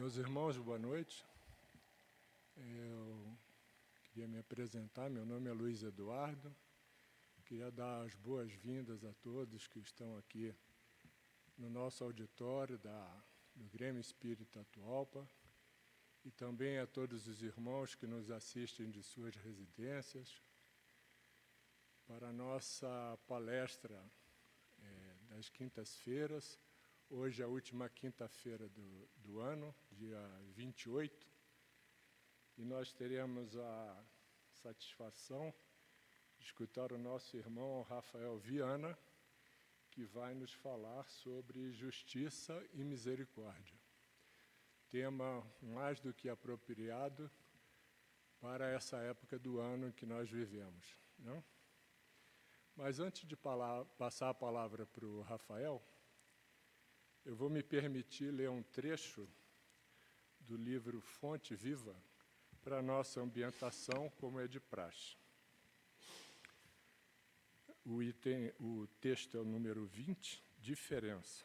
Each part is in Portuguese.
Meus irmãos, boa noite. Eu queria me apresentar. Meu nome é Luiz Eduardo. Queria dar as boas-vindas a todos que estão aqui no nosso auditório da, do Grêmio Espírita Atualpa e também a todos os irmãos que nos assistem de suas residências para a nossa palestra é, das quintas-feiras Hoje é a última quinta-feira do, do ano, dia 28, e nós teremos a satisfação de escutar o nosso irmão Rafael Viana, que vai nos falar sobre justiça e misericórdia. Tema mais do que apropriado para essa época do ano que nós vivemos. Não? Mas antes de passar a palavra para o Rafael, eu vou me permitir ler um trecho do livro Fonte Viva para nossa ambientação, como é de praxe. O, item, o texto é o número 20, diferença.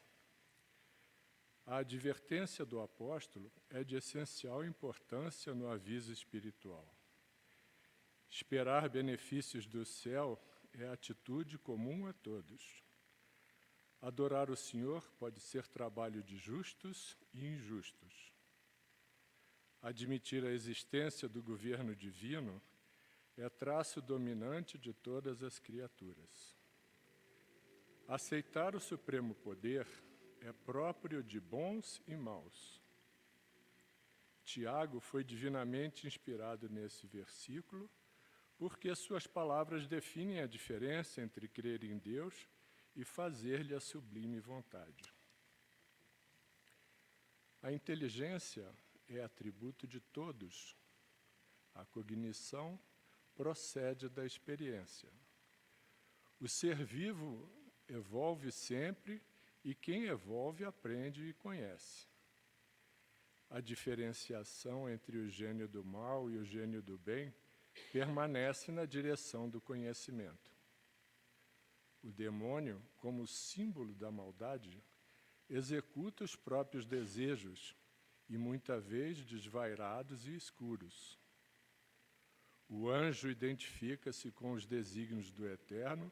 A advertência do apóstolo é de essencial importância no aviso espiritual. Esperar benefícios do céu é atitude comum a todos. Adorar o Senhor pode ser trabalho de justos e injustos. Admitir a existência do governo divino é traço dominante de todas as criaturas. Aceitar o supremo poder é próprio de bons e maus. Tiago foi divinamente inspirado nesse versículo, porque suas palavras definem a diferença entre crer em Deus e fazer-lhe a sublime vontade. A inteligência é atributo de todos. A cognição procede da experiência. O ser vivo evolve sempre e quem evolve aprende e conhece. A diferenciação entre o gênio do mal e o gênio do bem permanece na direção do conhecimento. O demônio, como símbolo da maldade, executa os próprios desejos e muitas vezes desvairados e escuros. O anjo identifica-se com os desígnios do Eterno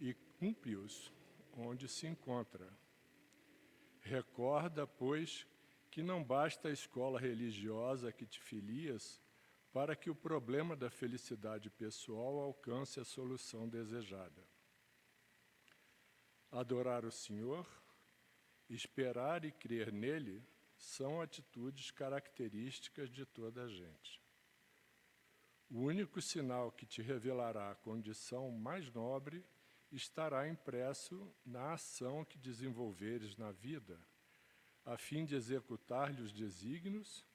e cumpre-os onde se encontra. Recorda, pois, que não basta a escola religiosa que te filias para que o problema da felicidade pessoal alcance a solução desejada adorar o Senhor, esperar e crer nele são atitudes características de toda a gente. O único sinal que te revelará a condição mais nobre estará impresso na ação que desenvolveres na vida, a fim de executar-lhe os desígnios,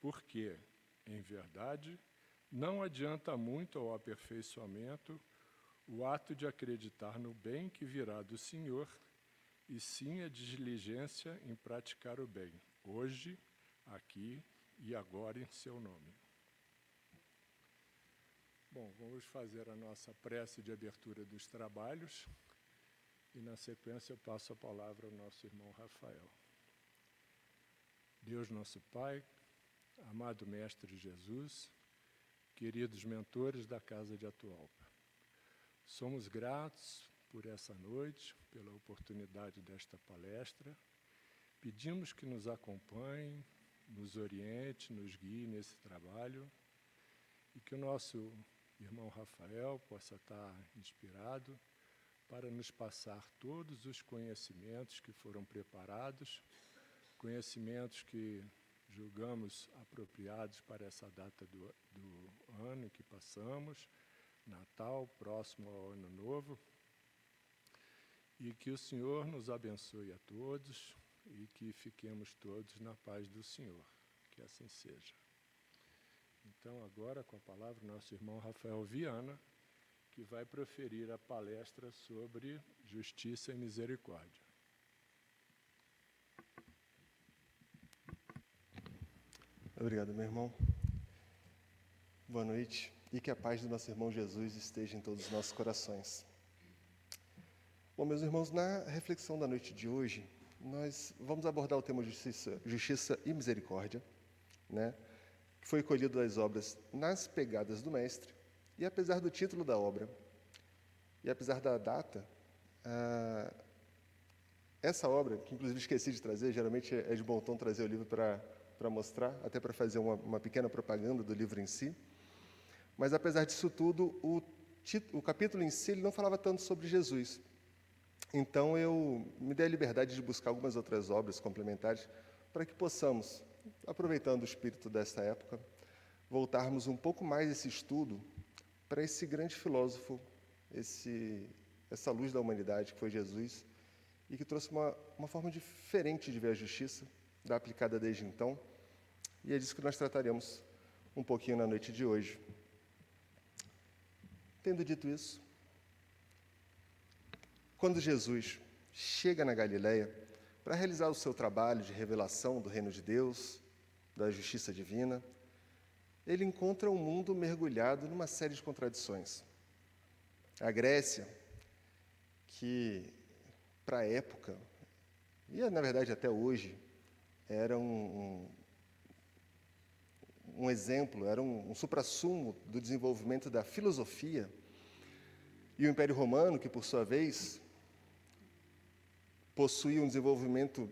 porque, em verdade, não adianta muito ao aperfeiçoamento o ato de acreditar no bem que virá do Senhor, e sim a diligência em praticar o bem, hoje, aqui e agora em seu nome. Bom, vamos fazer a nossa prece de abertura dos trabalhos e, na sequência, eu passo a palavra ao nosso irmão Rafael. Deus, nosso Pai, amado Mestre Jesus, queridos mentores da Casa de Atualpa, Somos gratos por essa noite, pela oportunidade desta palestra. Pedimos que nos acompanhe, nos oriente, nos guie nesse trabalho e que o nosso irmão Rafael possa estar inspirado para nos passar todos os conhecimentos que foram preparados, conhecimentos que julgamos apropriados para essa data do, do ano que passamos Natal, próximo ao Ano Novo. E que o Senhor nos abençoe a todos e que fiquemos todos na paz do Senhor. Que assim seja. Então, agora, com a palavra, nosso irmão Rafael Viana, que vai proferir a palestra sobre justiça e misericórdia. Obrigado, meu irmão. Boa noite e que a paz do nosso irmão Jesus esteja em todos os nossos corações. Bom, meus irmãos, na reflexão da noite de hoje, nós vamos abordar o tema justiça, justiça e misericórdia, né? que foi colhido das obras Nas Pegadas do Mestre, e apesar do título da obra, e apesar da data, ah, essa obra, que inclusive esqueci de trazer, geralmente é de bom tom trazer o livro para mostrar, até para fazer uma, uma, pequena propaganda do livro em si, mas apesar disso tudo, o, o capítulo em si não falava tanto sobre Jesus. Então eu me dei a liberdade de buscar algumas outras obras complementares para que possamos, aproveitando o espírito desta época, voltarmos um pouco mais esse estudo para esse grande filósofo, esse, essa luz da humanidade que foi Jesus e que trouxe uma, uma forma diferente de ver a justiça, da aplicada desde então. E é disso que nós trataremos um pouquinho na noite de hoje. Tendo dito isso, quando Jesus chega na Galileia para realizar o seu trabalho de revelação do reino de Deus, da justiça divina, ele encontra um mundo mergulhado numa série de contradições. A Grécia, que para a época, e na verdade até hoje, era um, um, exemplo, era um, um suprassumo do desenvolvimento da filosofia, e o Império Romano, que por sua vez possui um desenvolvimento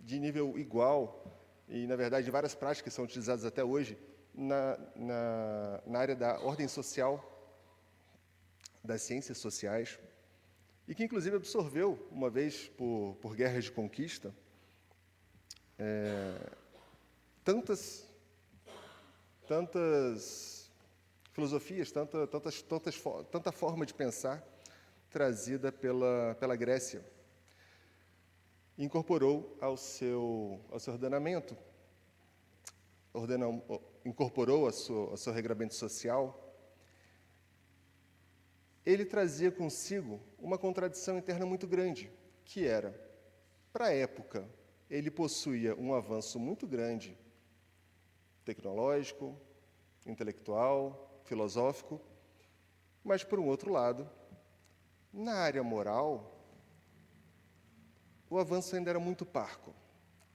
de nível igual, e na verdade várias práticas são utilizadas até hoje na, na, na área da ordem social, das ciências sociais, e que inclusive absorveu, uma vez por, por guerras de conquista, é, tantas, tantas filosofias, tanta, tantas, tantas, tanta forma de pensar trazida pela, pela Grécia. Incorporou ao seu, ao seu ordenamento, ordenou, incorporou ao seu, ao seu regramento social, ele trazia consigo uma contradição interna muito grande, que era, para a época, ele possuía um avanço muito grande tecnológico, intelectual, filosófico, mas, por um outro lado, na área moral, o avanço ainda era muito parco,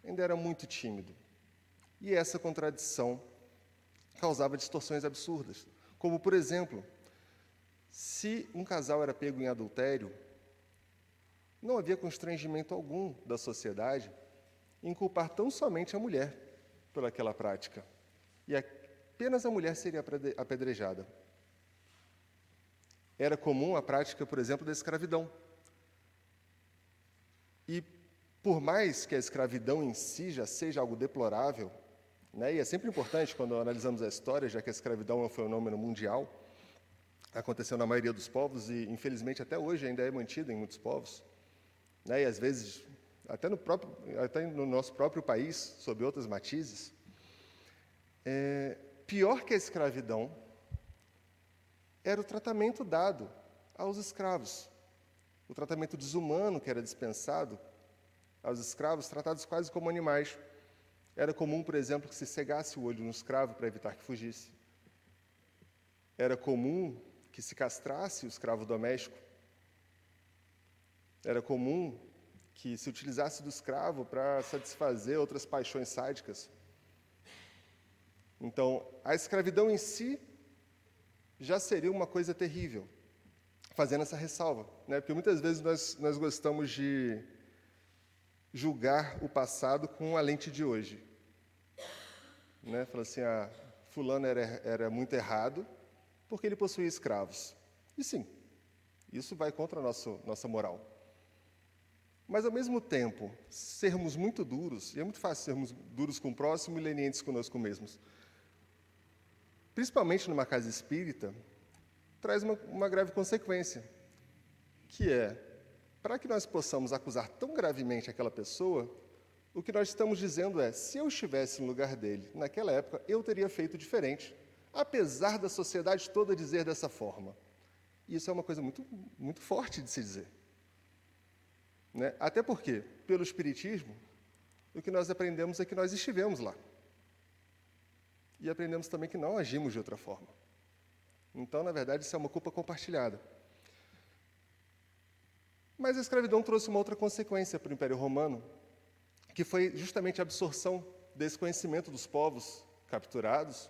ainda era muito tímido. E essa contradição causava distorções absurdas. Como, por exemplo, se um casal era pego em adultério, não havia constrangimento algum da sociedade em culpar tão somente a mulher pelaquela prática. E apenas a mulher seria apedrejada. Era comum a prática, por exemplo, da escravidão. E por mais que a escravidão em si já seja algo deplorável, né, e é sempre importante quando analisamos a história, já que a escravidão é um fenômeno mundial, aconteceu na maioria dos povos e, infelizmente, até hoje ainda é mantida em muitos povos, né, e às vezes até no, próprio, até no nosso próprio país, sob outras matizes. É, pior que a escravidão era o tratamento dado aos escravos o tratamento desumano que era dispensado aos escravos, tratados quase como animais. Era comum, por exemplo, que se cegasse o olho no escravo para evitar que fugisse. Era comum que se castrasse o escravo doméstico. Era comum que se utilizasse do escravo para satisfazer outras paixões sádicas. Então, a escravidão em si já seria uma coisa terrível fazendo essa ressalva, né? porque muitas vezes nós, nós gostamos de julgar o passado com a lente de hoje. Né? Fala assim, ah, fulano era, era muito errado porque ele possuía escravos. E sim, isso vai contra a nossa, nossa moral. Mas, ao mesmo tempo, sermos muito duros, e é muito fácil sermos duros com o próximo e lenientes conosco mesmos, principalmente numa casa espírita, traz uma, uma grave consequência, que é, para que nós possamos acusar tão gravemente aquela pessoa, o que nós estamos dizendo é: se eu estivesse no lugar dele naquela época, eu teria feito diferente, apesar da sociedade toda dizer dessa forma. E isso é uma coisa muito, muito forte de se dizer. Né? Até porque, pelo Espiritismo, o que nós aprendemos é que nós estivemos lá. E aprendemos também que não agimos de outra forma. Então, na verdade, isso é uma culpa compartilhada. Mas a escravidão trouxe uma outra consequência para o Império Romano, que foi justamente a absorção desse conhecimento dos povos capturados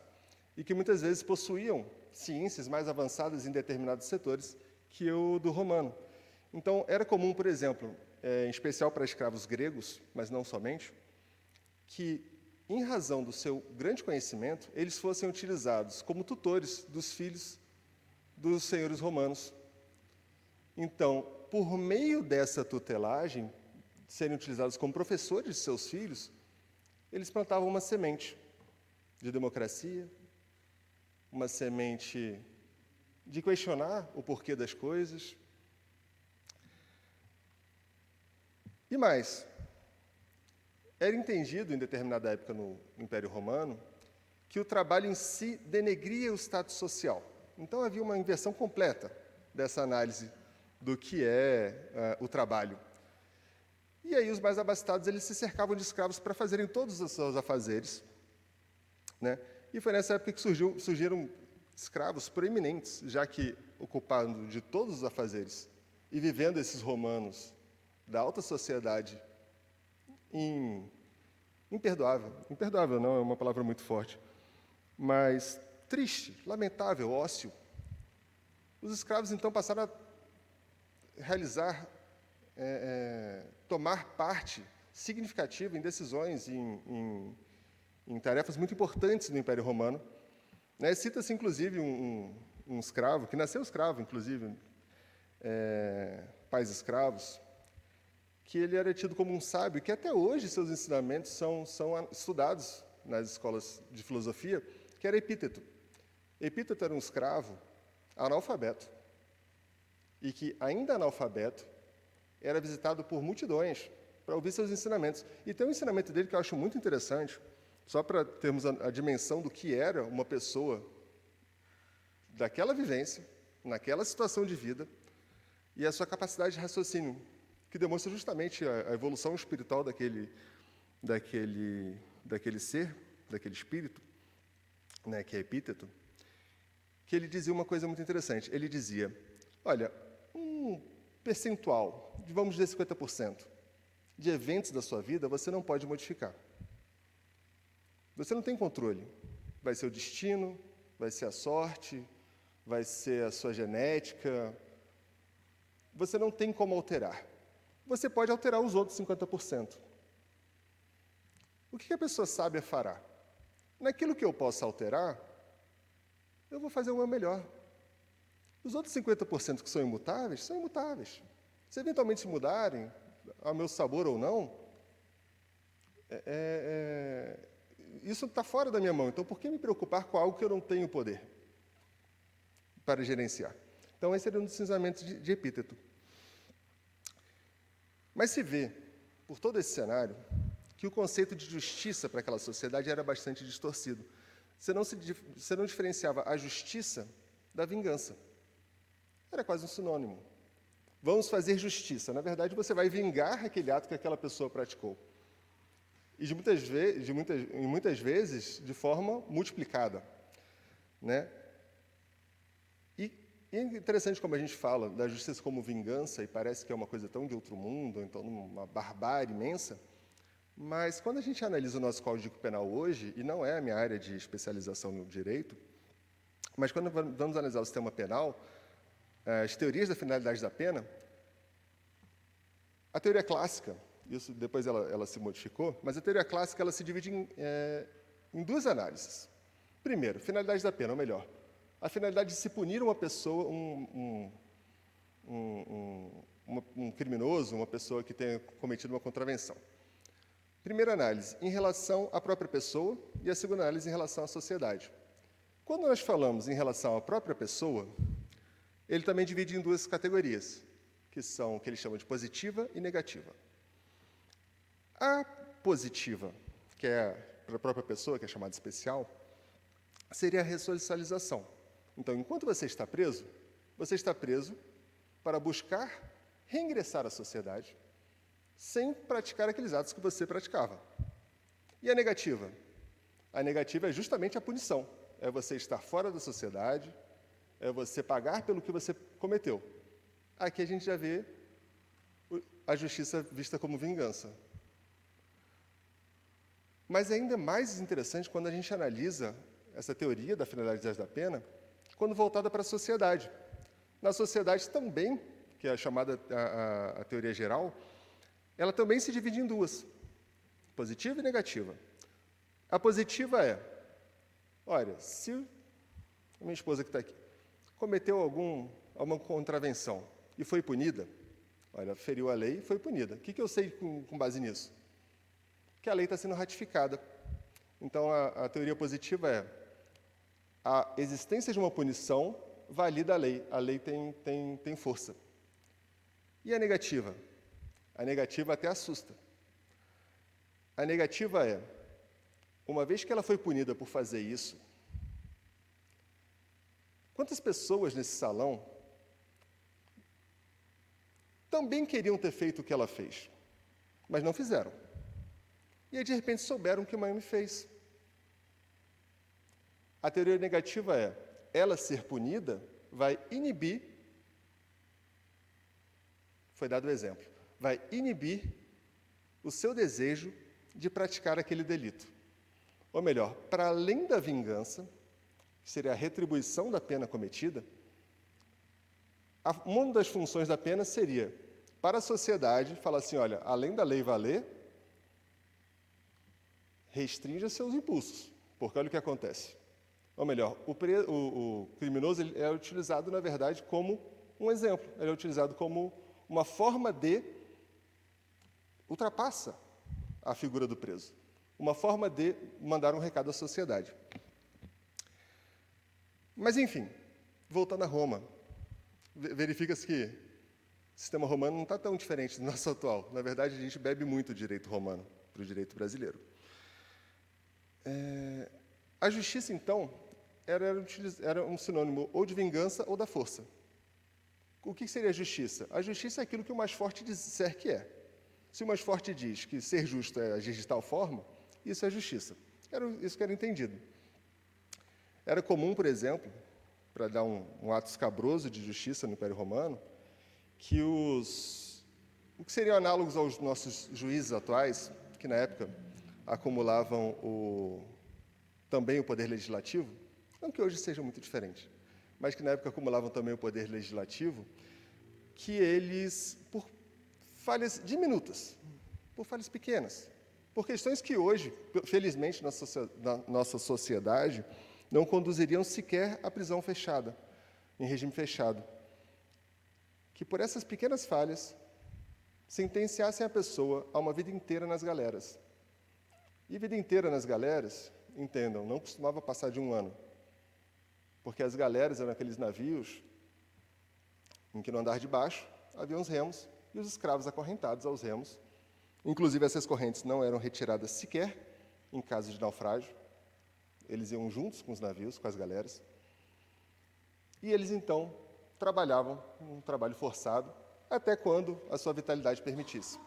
e que muitas vezes possuíam ciências mais avançadas em determinados setores que o do romano. Então, era comum, por exemplo, é, em especial para escravos gregos, mas não somente, que, em razão do seu grande conhecimento, eles fossem utilizados como tutores dos filhos dos senhores romanos. Então, por meio dessa tutelagem, serem utilizados como professores de seus filhos, eles plantavam uma semente de democracia, uma semente de questionar o porquê das coisas. E mais, era entendido em determinada época no Império Romano que o trabalho em si denegria o status social. Então havia uma inversão completa dessa análise do que é uh, o trabalho. E aí os mais abastados eles se cercavam de escravos para fazerem todos os seus afazeres, né? E foi nessa época que surgiu, surgiram escravos proeminentes, já que ocupando de todos os afazeres e vivendo esses romanos da alta sociedade em, imperdoável, imperdoável não é uma palavra muito forte, mas triste, lamentável, ócio. Os escravos então passaram a realizar, é, é, tomar parte significativa em decisões, em, em em tarefas muito importantes no Império Romano. Né, Cita-se, inclusive, um, um, um, escravo, que nasceu escravo, inclusive, é, pais escravos, que ele era tido como um sábio, que até hoje seus ensinamentos são, são estudados nas escolas de filosofia, que era Epíteto. Epíteto era um escravo analfabeto, e que, ainda analfabeto, era visitado por multidões para ouvir seus ensinamentos. E tem um ensinamento dele que eu acho muito interessante, só para termos a, a dimensão do que era uma pessoa daquela vivência, naquela situação de vida, e a sua capacidade de raciocínio, que demonstra justamente a, a evolução espiritual daquele, daquele, daquele ser, daquele espírito, né, que é epíteto, que ele dizia uma coisa muito interessante. Ele dizia: olha, um percentual, vamos dizer 50%, de eventos da sua vida você não pode modificar. Você não tem controle. Vai ser o destino, vai ser a sorte, vai ser a sua genética. Você não tem como alterar. Você pode alterar os outros 50%. O que a pessoa sábia fará? Naquilo que eu possa alterar, eu vou fazer o meu melhor. Os outros 50% que são imutáveis, são imutáveis. Se eventualmente mudarem, ao meu sabor ou não, é, é, é isso está fora da minha mão, então por que me preocupar com algo que eu não tenho poder para gerenciar? Então, esse seria um dos cinzamentos de, de epíteto. Mas se vê, por todo esse cenário, que o conceito de justiça para aquela sociedade era bastante distorcido. Você não, se, você não diferenciava a justiça da vingança. Era quase um sinônimo. Vamos fazer justiça. Na verdade, você vai vingar aquele ato que aquela pessoa praticou e de muitas, vezes, de muitas, muitas vezes de forma multiplicada. Né? E, é interessante como a gente fala da justiça como vingança, e parece que é uma coisa tão de outro mundo, então uma barbárie imensa, mas quando a gente analisa o nosso Código Penal hoje, e não é a minha área de especialização no direito, mas quando vamos analisar o sistema penal, eh, as teorias da finalidade da pena, a teoria clássica isso depois ela, ela se modificou, mas a teoria clássica ela se divide em, é, em duas análises. Primeiro, finalidade da pena, ou melhor, a finalidade de se punir uma pessoa, um, um, um, um, criminoso, uma pessoa que tenha cometido uma contravenção. Primeira análise, em relação à própria pessoa, e a segunda análise em relação à sociedade. Quando nós falamos em relação à própria pessoa, ele também divide em duas categorias, que são o que ele chama de positiva e negativa. A positiva, que é para a própria pessoa, que é chamada especial, seria a ressocialização. Então, enquanto você está preso, você está preso para buscar reingressar à sociedade sem praticar aqueles atos que você praticava. E a negativa? A negativa é justamente a punição. É você estar fora da sociedade, é você pagar pelo que você cometeu. Aqui a gente já vê a justiça vista como vingança. Mas é ainda mais interessante quando a gente analisa essa teoria da finalidade da pena, quando voltada para a sociedade. Na sociedade também, que é a chamada a, a, a teoria geral, ela também se divide em duas, positiva e negativa. A positiva é, olha, se a minha esposa que está aqui cometeu algum, alguma contravenção e foi punida, olha, feriu a lei e foi punida. O que, que eu sei com, com base nisso? Que a lei está sendo ratificada. Então, a, a teoria positiva é a existência de uma punição valida a lei, a lei tem, tem, tem força. E a negativa? A negativa até assusta. A negativa é, uma vez que ela foi punida por fazer isso, quantas pessoas nesse salão também queriam ter feito o que ela fez, mas não fizeram? E aí, de repente, souberam o que Miami fez. A teoria negativa é: ela ser punida vai inibir, foi dado o exemplo, vai inibir o seu desejo de praticar aquele delito. Ou melhor, para além da vingança, que seria a retribuição da pena cometida, uma das funções da pena seria, para a sociedade, falar assim: olha, além da lei valer, restrinja seus impulsos, porque olha o que acontece. Ou melhor, o, pre, o, o criminoso é utilizado, na verdade, como um exemplo, ele é utilizado como uma forma de ultrapassa a figura do preso, uma forma de mandar um recado à sociedade. Mas, enfim, voltando a Roma, verifica-se que o sistema romano não está tão diferente do nosso atual. Na verdade, a gente bebe muito o direito romano para o direito brasileiro. É, a justiça, então, era, era um sinônimo ou de vingança ou da força. O que seria a justiça? A justiça é aquilo que o mais forte disser que é. Se o mais forte diz que ser justo é agir de tal forma, isso é justiça. Era isso que era entendido. Era comum, por exemplo, para dar um, um, ato escabroso de justiça no Império Romano, que os o que seriam análogos aos nossos juízes atuais, que na época acumulavam o, também o poder legislativo, não que hoje seja muito diferente, mas que na época acumulavam também o poder legislativo, que eles, por falhas diminutas, por falhas pequenas, por questões que hoje, felizmente, na nossa sociedade, não conduziriam sequer à prisão fechada, em regime fechado. Que por essas pequenas falhas sentenciassem a pessoa a uma vida inteira nas galeras. E vida inteira nas galeras, entendam, não costumava passar de um ano porque as galeras eram aqueles navios em que no andar de baixo havia os remos e os escravos acorrentados aos remos. Inclusive, essas correntes não eram retiradas sequer em caso de naufrágio. Eles iam juntos com os navios, com as galeras. E eles, então, trabalhavam um trabalho forçado até quando a sua vitalidade permitisse,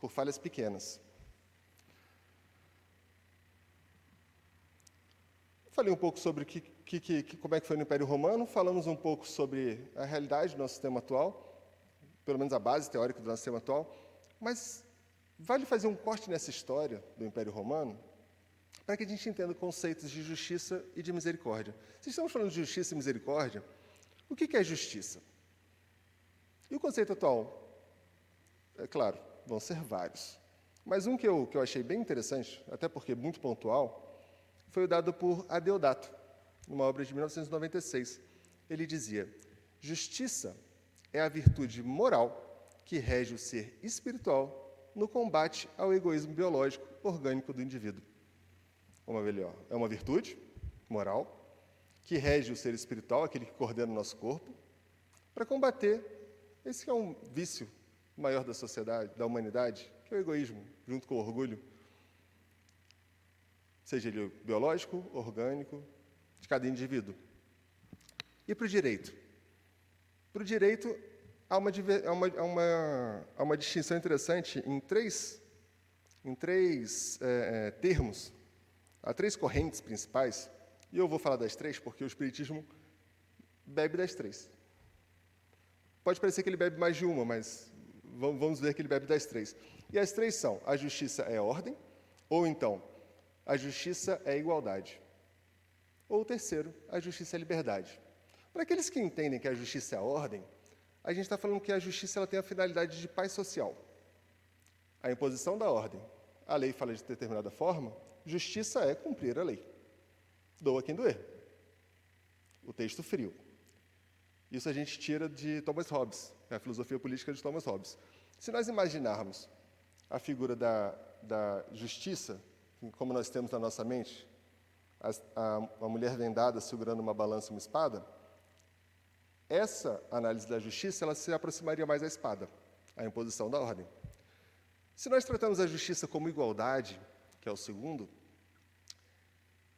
por falhas pequenas. Falei um pouco sobre que, que, que, como é que foi no Império Romano, falamos um pouco sobre a realidade do nosso sistema atual, pelo menos a base teórica do nosso sistema atual, mas vale fazer um corte nessa história do Império Romano para que a gente entenda conceitos de justiça e de misericórdia. Se estamos falando de justiça e misericórdia, o que é justiça? E o conceito atual? É claro, vão ser vários. Mas um que eu, que eu achei bem interessante, até porque muito pontual, foi dado por Adeodato, numa obra de 1996. Ele dizia: Justiça é a virtude moral que rege o ser espiritual no combate ao egoísmo biológico orgânico do indivíduo. Uma melhor, é uma virtude moral que rege o ser espiritual, aquele que coordena o nosso corpo, para combater esse que é um vício maior da sociedade, da humanidade, que é o egoísmo, junto com o orgulho seja ele biológico, orgânico, de cada indivíduo. E para o direito? Para o direito, há uma, há, uma, há, uma, há uma distinção interessante em três, em três é, é, termos, há três correntes principais, e eu vou falar das três porque o Espiritismo bebe das três. Pode parecer que ele bebe mais de uma, mas vamos ver que ele bebe das três. E as três são: a justiça é ordem, ou então, a justiça é igualdade. Ou o terceiro, a justiça é liberdade. Para aqueles que entendem que a justiça é a ordem, a gente está falando que a justiça ela tem a finalidade de paz social. A imposição da ordem. A lei fala de determinada forma, justiça é cumprir a lei. Doa quem doer. O texto frio. Isso a gente tira de Thomas Hobbes, a filosofia política de Thomas Hobbes. Se nós imaginarmos a figura da, da justiça, como nós temos na nossa mente, a, a, a mulher vendada segurando uma balança e uma espada, essa análise da justiça ela se aproximaria mais à espada, à imposição da ordem. Se nós tratamos a justiça como igualdade, que é o segundo,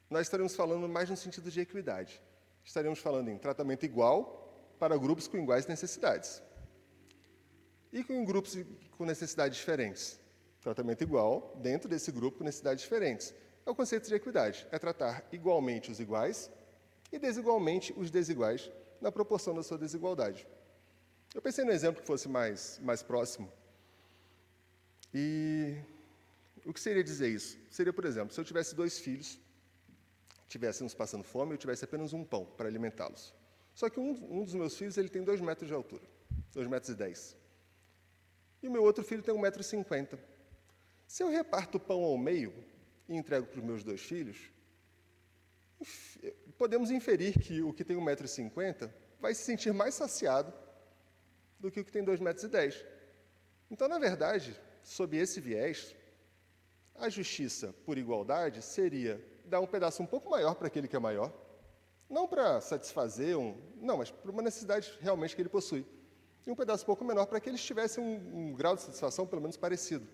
nós estaremos falando mais no sentido de equidade. Estaremos falando em tratamento igual para grupos com iguais necessidades. E com grupos com necessidades diferentes. Tratamento igual dentro desse grupo com necessidades diferentes. É o conceito de equidade. É tratar igualmente os iguais e desigualmente os desiguais na proporção da sua desigualdade. Eu pensei no exemplo que fosse mais, mais próximo. E o que seria dizer isso? Seria, por exemplo, se eu tivesse dois filhos, estivéssemos passando fome, eu tivesse apenas um pão para alimentá-los. Só que um, um, dos meus filhos ele tem dois metros de altura, dois metros e dez. E o meu outro filho tem um metro e cinquenta. Se eu reparto o pão ao meio e entrego para os meus dois filhos, podemos inferir que o que tem 1,50m vai se sentir mais saciado do que o que tem 2,10 m. Então, na verdade, sob esse viés, a justiça por igualdade seria dar um pedaço um pouco maior para aquele que é maior, não para satisfazer um, não, mas para uma necessidade realmente que ele possui, e um pedaço um pouco menor para que eles tivessem um, um grau de satisfação pelo menos parecido.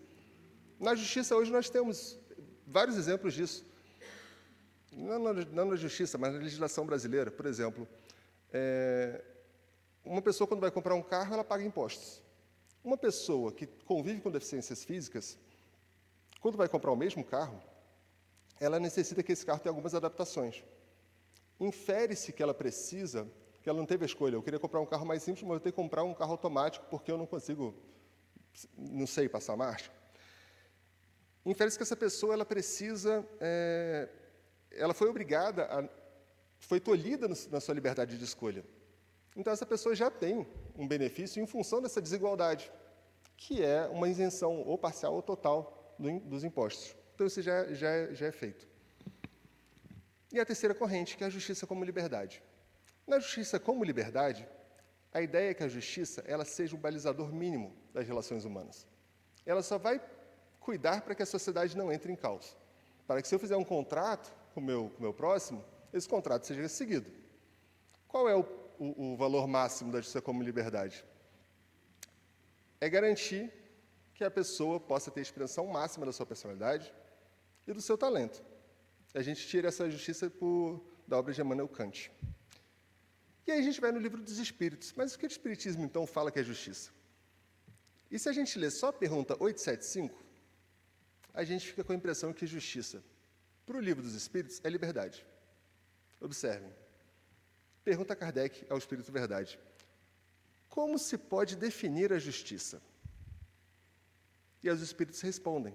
Na justiça hoje nós temos vários exemplos disso não na, não na justiça, mas na legislação brasileira, por exemplo, é, uma pessoa quando vai comprar um carro, ela paga impostos. Uma pessoa que convive com deficiências físicas, quando vai comprar o mesmo carro, ela necessita que esse carro tenha algumas adaptações. Infere-se que ela precisa, que ela não teve a escolha. Eu queria comprar um carro mais simples, mas eu tenho que comprar um carro automático porque eu não consigo, não sei passar marcha. Infere-se que essa pessoa ela precisa é, ela foi obrigada, a, foi tolhida no, na sua liberdade de escolha. Então, essa pessoa já tem um benefício em função dessa desigualdade, que é uma isenção ou parcial ou total do, dos impostos. Então, isso já, já, já é feito. E a terceira corrente, que é a justiça como liberdade. Na justiça como liberdade, a ideia é que a justiça ela seja o balizador mínimo das relações humanas. Ela só vai cuidar para que a sociedade não entre em caos. Para que se eu fizer um contrato, com o meu, com meu próximo, esse contrato seja seguido. Qual é o, o, o valor máximo da justiça como liberdade? É garantir que a pessoa possa ter a expressão máxima da sua personalidade e do seu talento. A gente tira essa justiça por, da obra de Emmanuel Kant. E aí a gente vai no livro dos Espíritos. Mas o que o Espiritismo, então, fala que é justiça? E se a gente ler só a pergunta 875, a gente fica com a impressão que justiça para o livro dos Espíritos é liberdade. Observem. Pergunta Kardec ao Espírito Verdade: Como se pode definir a justiça? E os Espíritos respondem: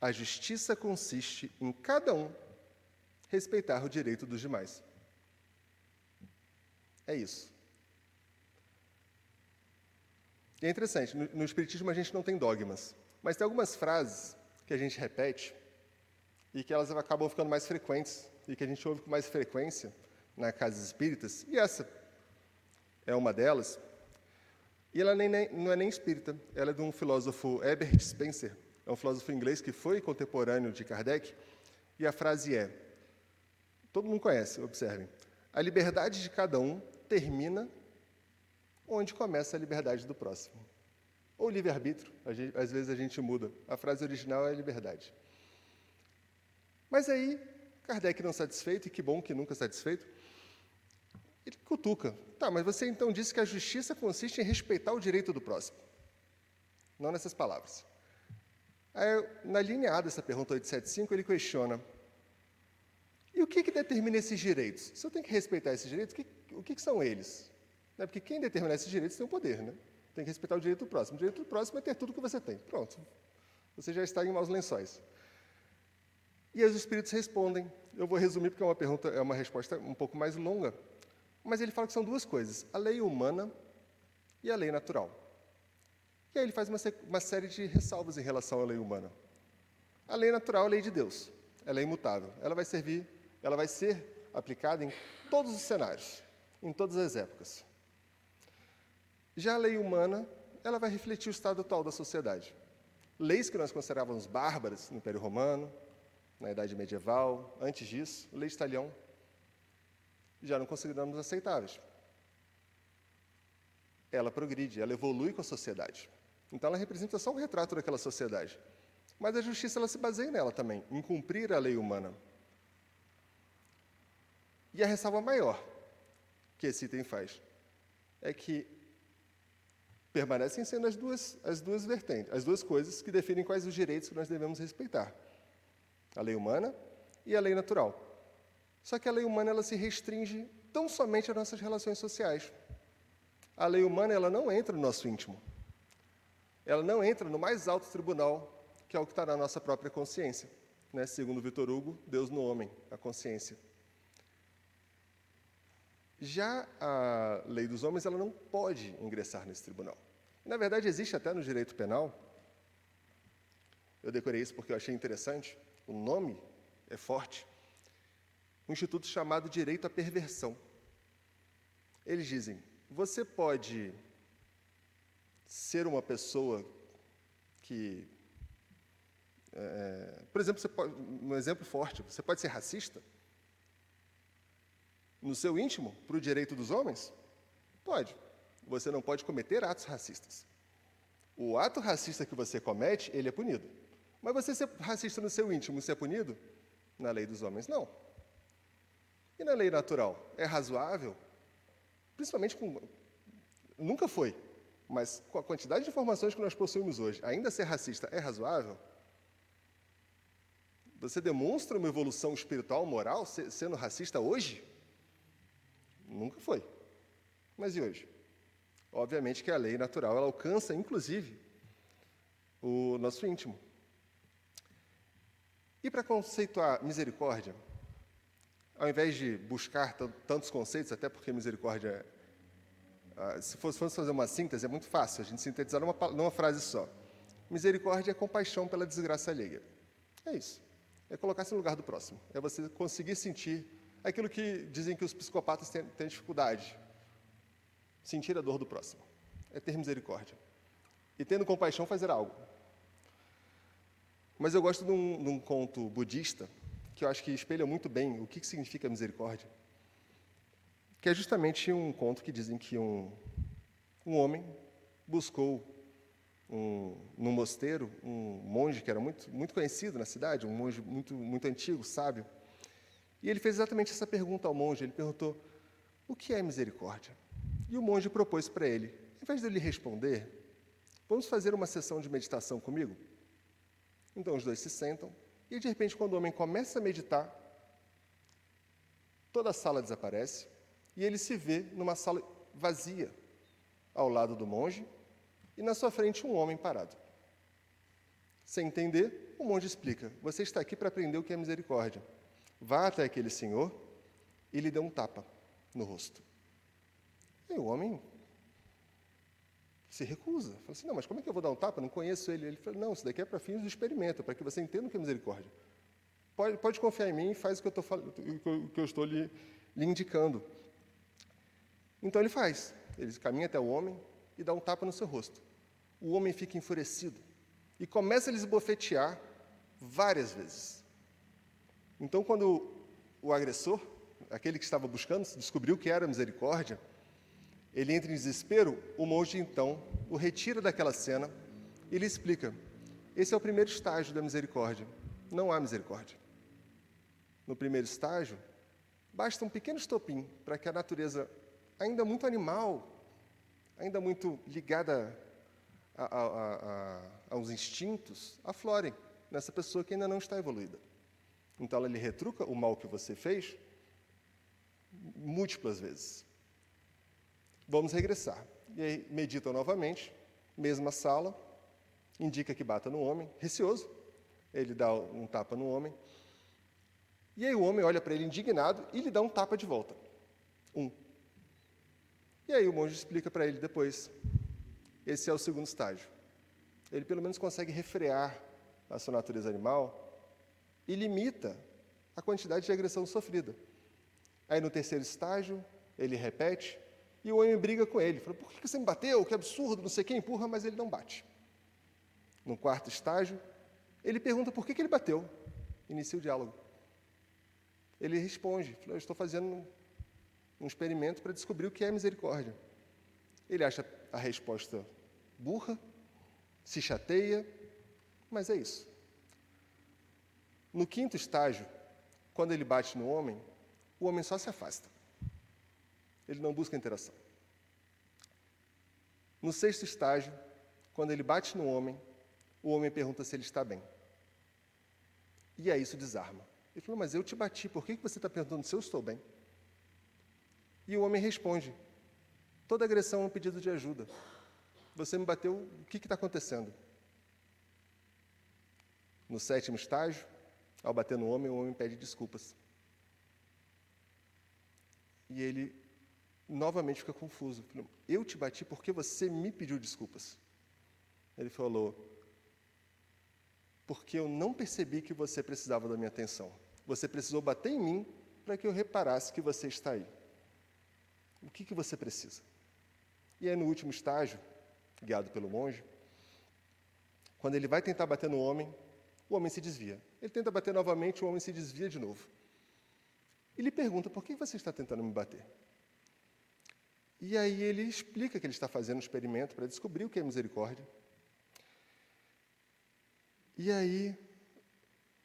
A justiça consiste em cada um respeitar o direito dos demais. É isso. E é interessante, no, no Espiritismo a gente não tem dogmas, mas tem algumas frases que a gente repete e que elas acabam ficando mais frequentes e que a gente ouve com mais frequência na casas espíritas, e essa é uma delas. E ela nem, nem, não é nem espírita, ela é de um filósofo Herbert Spencer, é um filósofo inglês que foi contemporâneo de Kardec, e a frase é: todo mundo conhece, observem. A liberdade de cada um termina onde começa a liberdade do próximo. Ou livre-arbítrio, às vezes a gente muda. A frase original é liberdade. Mas aí, Kardec não satisfeito, e que bom que nunca satisfeito, ele cutuca. Tá, mas você então disse que a justiça consiste em respeitar o direito do próximo. Não nessas palavras. Aí, na linha A dessa pergunta 875, ele questiona: e o que, que determina esses direitos? Se eu tenho que respeitar esses direitos, o que, o que, que são eles? Né? Porque quem determina esses direitos tem o poder, né? Tem que respeitar o direito do próximo. O direito do próximo é ter tudo que você tem. Pronto. Você já está em maus lençóis. E os espíritos respondem. Eu vou resumir porque é uma pergunta, é uma resposta um pouco mais longa. Mas ele fala que são duas coisas: a lei humana e a lei natural. E aí ele faz uma, uma série de ressalvas em relação à lei humana. A lei natural é a lei de Deus. Ela é imutável. Ela vai servir, ela vai ser aplicada em todos os cenários, em todas as épocas. Já a lei humana, ela vai refletir o estado atual da sociedade. Leis que nós considerávamos bárbaras no Império Romano, na Idade Medieval, antes disso, leis de Talião, já não consideramos aceitáveis. Ela progride, ela evolui com a sociedade. Então ela representa só um retrato daquela sociedade. Mas a justiça ela se baseia nela também, em cumprir a lei humana. E a ressalva maior que esse item faz é que permanecem sendo as duas, as duas vertentes, as duas coisas que definem quais os direitos que nós devemos respeitar: a lei humana e a lei natural. Só que a lei humana ela se restringe tão somente às nossas relações sociais. A lei humana ela não entra no nosso íntimo. Ela não entra no mais alto tribunal, que é o que está na nossa própria consciência. Né? Segundo Vitor Hugo, Deus no homem, a consciência. Já a lei dos homens, ela não pode ingressar nesse tribunal. Na verdade, existe até no direito penal, eu decorei isso porque eu achei interessante, o nome é forte, um instituto chamado direito à perversão. Eles dizem, você pode ser uma pessoa que, é, por exemplo, pode, um exemplo forte, você pode ser racista, no seu íntimo para o direito dos homens? Pode. Você não pode cometer atos racistas. O ato racista que você comete, ele é punido. Mas você ser racista no seu íntimo, ser é punido? Na lei dos homens, não. E na lei natural? É razoável? Principalmente com. Nunca foi, mas com a quantidade de informações que nós possuímos hoje, ainda ser racista é razoável? Você demonstra uma evolução espiritual, moral, sendo racista hoje? Nunca foi. Mas e hoje? Obviamente que a lei natural ela alcança, inclusive, o nosso íntimo. E para conceituar misericórdia, ao invés de buscar tantos conceitos, até porque misericórdia, ah, se fosse, fazer uma síntese, é muito fácil a gente sintetizar numa, numa frase só. Misericórdia é compaixão pela desgraça alheia. É isso. É colocar-se no lugar do próximo. É você conseguir sentir aquilo que dizem que os psicopatas têm, têm dificuldade. Sentir a dor do próximo. É ter misericórdia. E tendo compaixão, fazer algo. Mas eu gosto de um, de um conto budista, que eu acho que espelha muito bem o que, que significa misericórdia. Que é justamente um conto que dizem que um, um homem buscou um, num mosteiro um monge que era muito, muito conhecido na cidade, um monge muito, muito antigo, sábio, e ele fez exatamente essa pergunta ao monge. Ele perguntou: O que é misericórdia? E o monge propôs para ele: Em vez de ele responder, vamos fazer uma sessão de meditação comigo? Então os dois se sentam, e de repente, quando o homem começa a meditar, toda a sala desaparece e ele se vê numa sala vazia, ao lado do monge, e na sua frente um homem parado. Sem entender, o monge explica: Você está aqui para aprender o que é misericórdia. Vá até aquele senhor e lhe dê um tapa no rosto. E o homem se recusa. Fala assim, não, mas como é que eu vou dar um tapa? Não conheço ele. Ele fala, não, isso daqui é para fins do experimento, para que você entenda o que é misericórdia. Pode, pode confiar em mim e faz o que eu, tô, o que eu estou lhe, lhe indicando. Então ele faz. Ele caminha até o homem e dá um tapa no seu rosto. O homem fica enfurecido e começa a lhe esbofetear várias vezes. Então, quando o agressor, aquele que estava buscando, descobriu que era misericórdia, ele entra em desespero, o monge então o retira daquela cena e lhe explica: esse é o primeiro estágio da misericórdia. Não há misericórdia. No primeiro estágio, basta um pequeno estopim para que a natureza, ainda muito animal, ainda muito ligada a, a, a, aos instintos, aflorem nessa pessoa que ainda não está evoluída. Então ela lhe retruca o mal que você fez múltiplas vezes. Vamos regressar. e aí meditam novamente, mesma sala, indica que bata no homem, receoso, ele dá um tapa no homem, e aí o homem olha para ele indignado e lhe dá um tapa de volta. Um. E aí o monge explica para ele depois. Esse é o segundo estágio. Ele pelo menos consegue refrear a sua natureza animal e limita a quantidade de agressão sofrida. Aí no terceiro estágio, ele repete, e o homem briga com ele. Fala, por que você me bateu? Que absurdo, não sei quem empurra, mas ele não bate. No quarto estágio, ele pergunta por que, que ele bateu. Inicia o diálogo. Ele responde, eu estou fazendo um experimento para descobrir o que é misericórdia. Ele acha a resposta burra, se chateia, mas é isso. No quinto estágio, quando ele bate no homem, o homem só se afasta. Ele não busca interação. No sexto estágio, quando ele bate no homem, o homem pergunta se ele está bem. E aí isso desarma. Ele falou, mas eu te bati, por que você está perguntando se eu estou bem? E o homem responde: toda agressão é um pedido de ajuda. Você me bateu, o que está acontecendo? No sétimo estágio, ao bater no homem, o homem pede desculpas. E ele novamente fica confuso. Eu te bati porque você me pediu desculpas. Ele falou: porque eu não percebi que você precisava da minha atenção. Você precisou bater em mim para que eu reparasse que você está aí. O que, que você precisa? E aí, no último estágio, guiado pelo monge, quando ele vai tentar bater no homem, o homem se desvia. Ele tenta bater novamente, o homem se desvia de novo. E pergunta: por que você está tentando me bater? E aí ele explica que ele está fazendo um experimento para descobrir o que é misericórdia. E aí,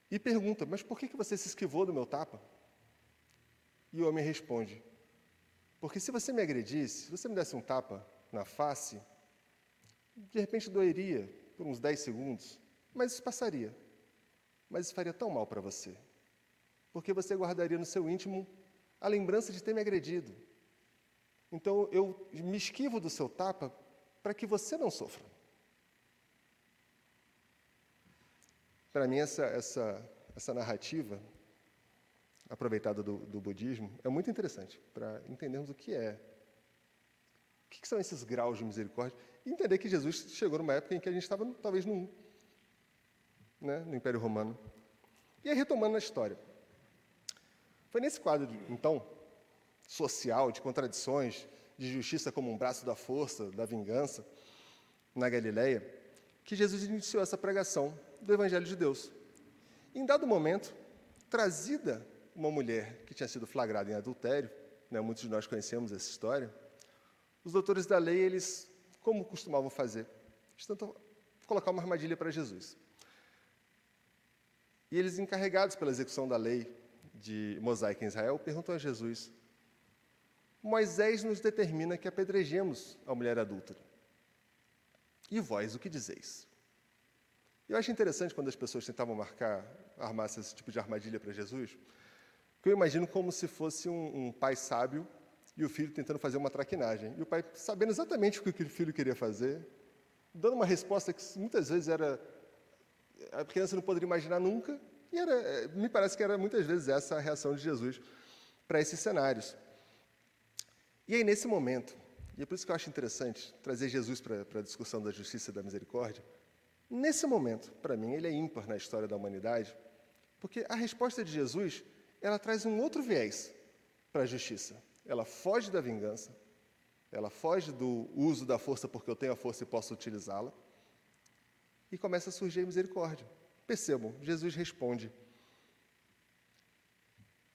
e pergunta: mas por que você se esquivou do meu tapa? E o homem responde: porque se você me agredisse, se você me desse um tapa na face, de repente doeria por uns 10 segundos, mas isso passaria. Mas isso faria tão mal para você. Porque você guardaria no seu íntimo a lembrança de ter me agredido. Então eu me esquivo do seu tapa para que você não sofra. Para mim, essa, essa, essa narrativa aproveitada do, do budismo é muito interessante para entendermos o que é. O que, são esses graus de misericórdia? E entender que Jesus chegou numa época em que a gente estava, talvez, no, né, no Império Romano. E aí, retomando a história. Foi nesse quadro, então, social, de contradições, de justiça como um braço da força, da vingança, na Galileia, que Jesus iniciou essa pregação do Evangelho de Deus. Em dado momento, trazida uma mulher que tinha sido flagrada em adultério, né, muitos de nós conhecemos essa história, os doutores da lei, eles, como costumavam fazer, eles tentam colocar uma armadilha para Jesus. E eles, encarregados pela execução da lei de mosaico em Israel, perguntam a Jesus: Moisés nos determina que apedrejemos a mulher adúltera. E vós, o que dizeis? Eu acho interessante quando as pessoas tentavam marcar, armar esse tipo de armadilha para Jesus, que eu imagino como se fosse um, um, pai sábio e o filho tentando fazer uma traquinagem. E o pai sabendo exatamente o que o filho queria fazer, dando uma resposta que muitas vezes era a criança não poderia imaginar nunca, e era, é, me parece que era muitas vezes essa a reação de Jesus para esses cenários. E aí, nesse momento, e é por isso que eu acho interessante trazer Jesus para, a discussão da justiça e da misericórdia, nesse momento, para mim, ele é ímpar na história da humanidade, porque a resposta de Jesus ela traz um outro viés para a justiça. Ela foge da vingança, ela foge do uso da força porque eu tenho a força e posso utilizá-la, e começa a surgir a misericórdia. Percebam, Jesus responde: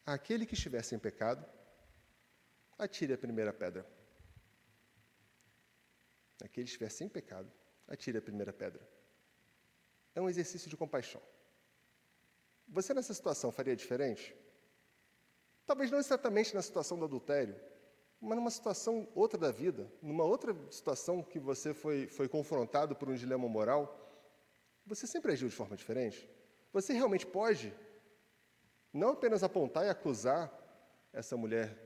Aquele que estiver sem pecado, atire a primeira pedra. Aquele que estiver sem pecado, atire a primeira pedra. É um exercício de compaixão. Você nessa situação faria diferente? Talvez não exatamente na situação do adultério, mas numa situação outra da vida, numa outra situação que você foi, foi confrontado por um dilema moral, você sempre agiu de forma diferente? Você realmente pode não apenas apontar e acusar essa mulher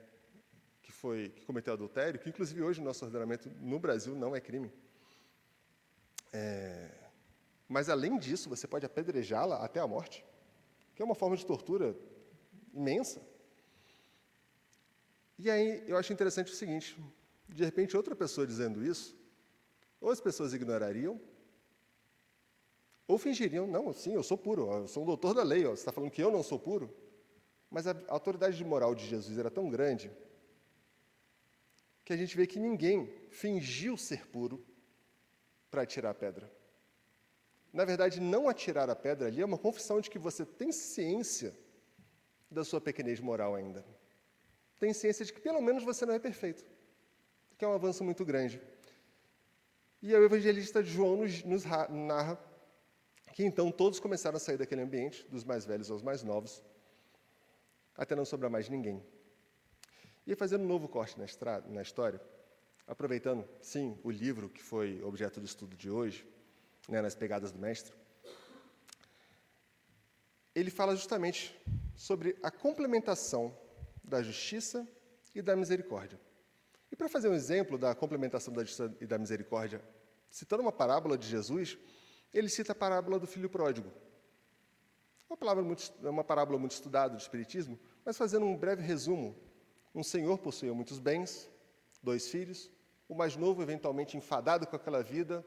que foi que cometeu adultério, que inclusive hoje no nosso ordenamento no Brasil não é crime. É, mas além disso, você pode apedrejá-la até a morte, que é uma forma de tortura imensa. E aí eu acho interessante o seguinte: de repente, outra pessoa dizendo isso, ou as pessoas ignorariam, ou fingiriam, não, sim, eu sou puro, eu sou um doutor da lei, ó, você está falando que eu não sou puro? Mas a autoridade moral de Jesus era tão grande que a gente vê que ninguém fingiu ser puro para atirar a pedra. Na verdade, não atirar a pedra ali é uma confissão de que você tem ciência da sua pequenez moral ainda. Tem ciência de que pelo menos você não é perfeito, que é um avanço muito grande. E o evangelista João nos, nos narra que então todos começaram a sair daquele ambiente, dos mais velhos aos mais novos, até não sobrar mais ninguém. E fazendo um novo corte na, estrada, na história, aproveitando, sim, o livro que foi objeto do estudo de hoje, né, nas pegadas do mestre, ele fala justamente sobre a complementação da justiça e da misericórdia. E para fazer um exemplo da complementação da justiça e da misericórdia, citando uma parábola de Jesus, ele cita a parábola do filho pródigo. Uma, muito, uma parábola muito estudada do Espiritismo, mas fazendo um breve resumo. Um senhor possuía muitos bens, dois filhos, o mais novo, eventualmente enfadado com aquela vida,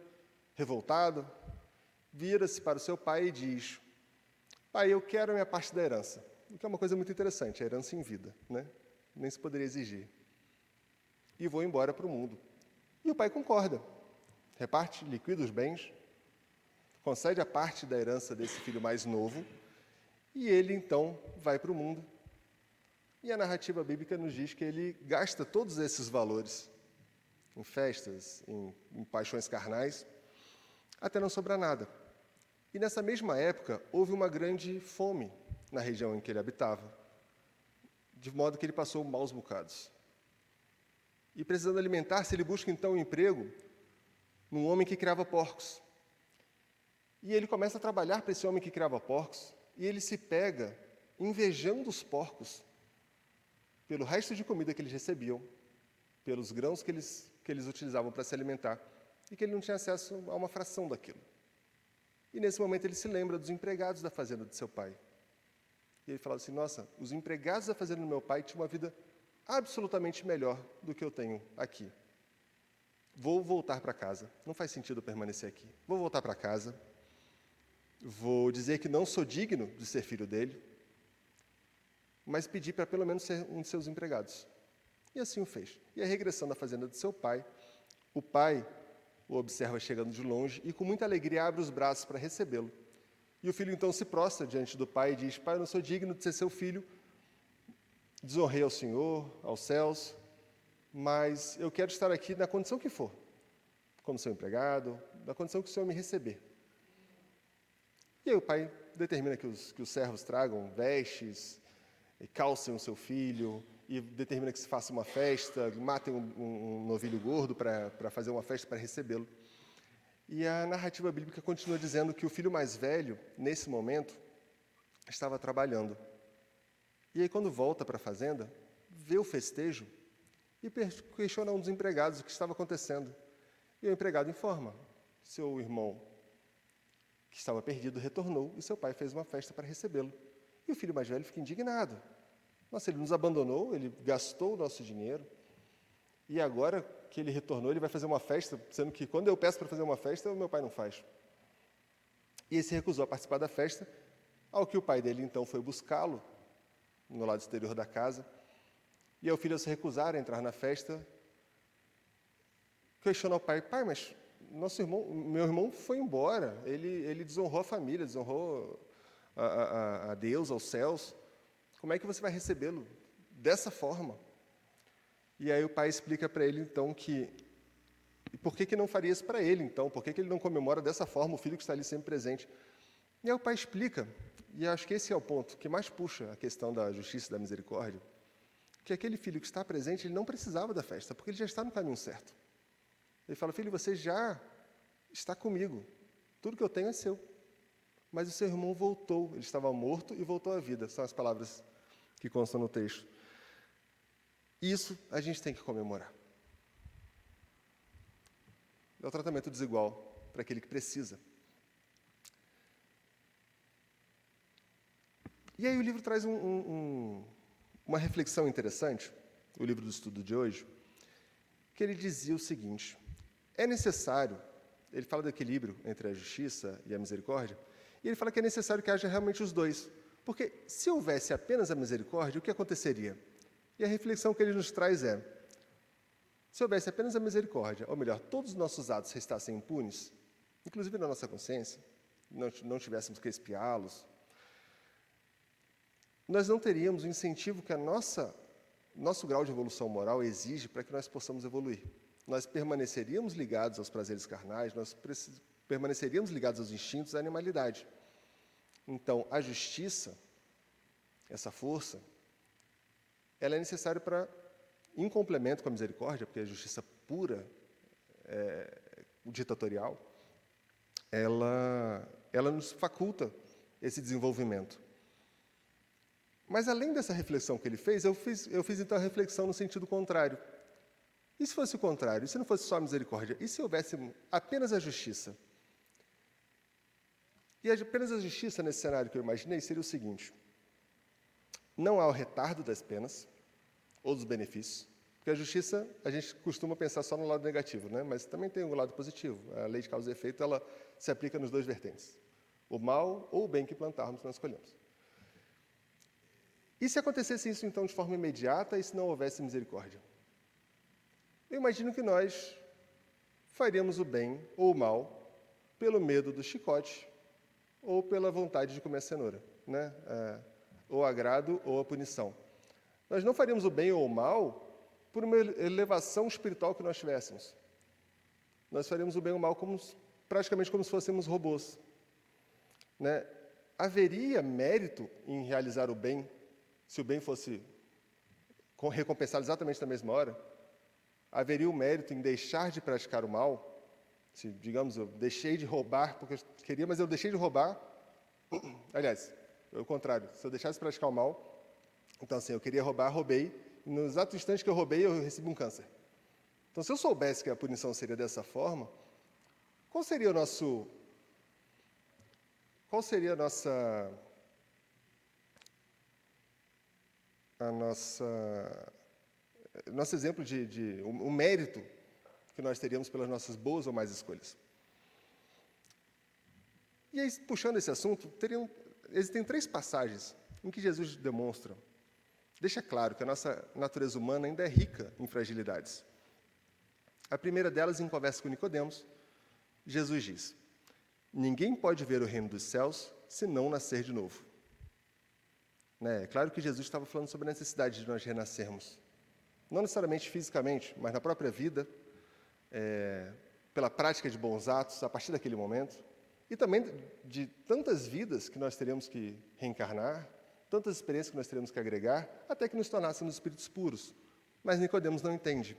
revoltado, vira-se para o seu pai e diz: Pai, eu quero a minha parte da herança. O que é uma coisa muito interessante, a herança em vida, né? Nem se poderia exigir. E vou embora para o mundo. E o pai concorda. Reparte, liquida os bens, concede a parte da herança desse filho mais novo, e ele então vai para o mundo. E a narrativa bíblica nos diz que ele gasta todos esses valores em festas, em, em paixões carnais, até não sobrar nada. E nessa mesma época, houve uma grande fome na região em que ele habitava, de modo que ele passou maus bocados. E precisando alimentar-se, ele busca então um emprego num homem que criava porcos. E ele começa a trabalhar para esse homem que criava porcos, e ele se pega invejando os porcos pelo resto de comida que eles recebiam, pelos grãos que eles, que eles utilizavam para se alimentar, e que ele não tinha acesso a uma fração daquilo. E nesse momento ele se lembra dos empregados da fazenda de seu pai. E ele fala assim: Nossa, os empregados da fazenda do meu pai tinham uma vida absolutamente melhor do que eu tenho aqui. Vou voltar para casa. Não faz sentido permanecer aqui. Vou voltar para casa Vou dizer que não sou digno de ser filho dele, mas pedi para pelo menos ser um de seus empregados. E assim o fez. E a regressando à fazenda de seu pai, o pai o observa chegando de longe e com muita alegria abre os braços para recebê-lo. E o filho então se prostra diante do pai e diz: Pai, eu não sou digno de ser seu filho, desonrei ao Senhor, aos céus, mas eu quero estar aqui na condição que for, como seu empregado, na condição que o Senhor me receber. E aí o pai determina que os, que os servos tragam vestes, calcem o seu filho, e determina que se faça uma festa, matem um, um, novilho gordo para fazer uma festa para recebê-lo. E a narrativa bíblica continua dizendo que o filho mais velho, nesse momento, estava trabalhando. E aí, quando volta para a fazenda, vê o festejo e questiona um dos empregados o que estava acontecendo. E o empregado informa: seu irmão que estava perdido, retornou e seu pai fez uma festa para recebê-lo. E o filho mais velho fica indignado. Nossa, ele nos abandonou, ele gastou o nosso dinheiro. E agora que ele retornou, ele vai fazer uma festa, sendo que quando eu peço para fazer uma festa, o meu pai não faz. E ele se recusou a participar da festa, ao que o pai dele então foi buscá-lo no lado exterior da casa. E ao filho, se recusar a entrar na festa, questiona ao pai: Pai, mas nosso irmão, meu irmão foi embora, ele, ele desonrou a família, desonrou a, a, a Deus, aos céus. Como é que você vai recebê-lo dessa forma? E aí o pai explica para ele então que e por que, que não faria isso para ele então? Por que, que ele não comemora dessa forma o filho que está ali sempre presente? E aí o pai explica, e acho que esse é o ponto que mais puxa a questão da justiça e da misericórdia, que aquele filho que está presente, ele não precisava da festa, porque ele já está no caminho certo. Ele fala: Filho, você já está comigo. Tudo que eu tenho é seu. Mas o seu irmão voltou. Ele estava morto e voltou à vida. São as palavras que constam no texto. Isso a gente tem que comemorar. É o tratamento desigual para aquele que precisa. E aí o livro traz um, um, uma reflexão interessante, o livro do estudo de hoje, que ele dizia o seguinte: é necessário, ele fala do equilíbrio entre a justiça e a misericórdia, e ele fala que é necessário que haja realmente os dois. Porque se houvesse apenas a misericórdia, o que aconteceria? E a reflexão que ele nos traz é: se houvesse apenas a misericórdia, ou melhor, todos os nossos atos restassem impunes, inclusive na nossa consciência, não, não tivéssemos que espiá-los, nós não teríamos o incentivo que a nossa nosso grau de evolução moral exige para que nós possamos evoluir. Nós permaneceríamos ligados aos prazeres carnais, nós permaneceríamos ligados aos instintos, à animalidade. Então, a justiça, essa força, ela é necessária para, em complemento com a misericórdia, porque a justiça pura, é, ditatorial, ela, ela nos faculta esse desenvolvimento. Mas além dessa reflexão que ele fez, eu fiz, eu fiz então a reflexão no sentido contrário. E se fosse o contrário? E se não fosse só a misericórdia? E se houvesse apenas a justiça? E apenas a justiça nesse cenário que eu imaginei seria o seguinte: não há o retardo das penas ou dos benefícios, porque a justiça a gente costuma pensar só no lado negativo, né? mas também tem um lado positivo. A lei de causa e efeito ela se aplica nos dois vertentes: o mal ou o bem que plantarmos nós escolhemos. E se acontecesse isso então de forma imediata e se não houvesse misericórdia? Eu imagino que nós faríamos o bem ou o mal pelo medo do chicote ou pela vontade de comer a cenoura, né? É, ou agrado ou a punição. Nós não faríamos o bem ou o mal por uma elevação espiritual que nós tivéssemos. Nós faríamos o bem ou o mal como, praticamente como se fôssemos robôs. Né? Haveria mérito em realizar o bem se o bem fosse recompensado exatamente na mesma hora, haveria o mérito em deixar de praticar o mal. Se, digamos, eu deixei de roubar porque eu queria, mas eu deixei de roubar. Aliás, é o contrário. Se eu deixasse de praticar o mal, então assim, eu queria roubar, roubei. E no exato instante que eu roubei, eu recebi um câncer. Então, se eu soubesse que a punição seria dessa forma, qual seria o nosso. Qual seria a nossa a nossa nosso exemplo de, de o mérito que nós teríamos pelas nossas boas ou más escolhas. E aí, puxando esse assunto, teriam, existem três passagens em que Jesus demonstra, deixa claro que a nossa natureza humana ainda é rica em fragilidades. A primeira delas, em conversa com Nicodemos, Jesus diz: Ninguém pode ver o reino dos céus se não nascer de novo. Né? É claro que Jesus estava falando sobre a necessidade de nós renascermos. Não necessariamente fisicamente, mas na própria vida, é, pela prática de bons atos, a partir daquele momento. E também de tantas vidas que nós teríamos que reencarnar, tantas experiências que nós teríamos que agregar, até que nos tornássemos espíritos puros. Mas Nicodemos não entende.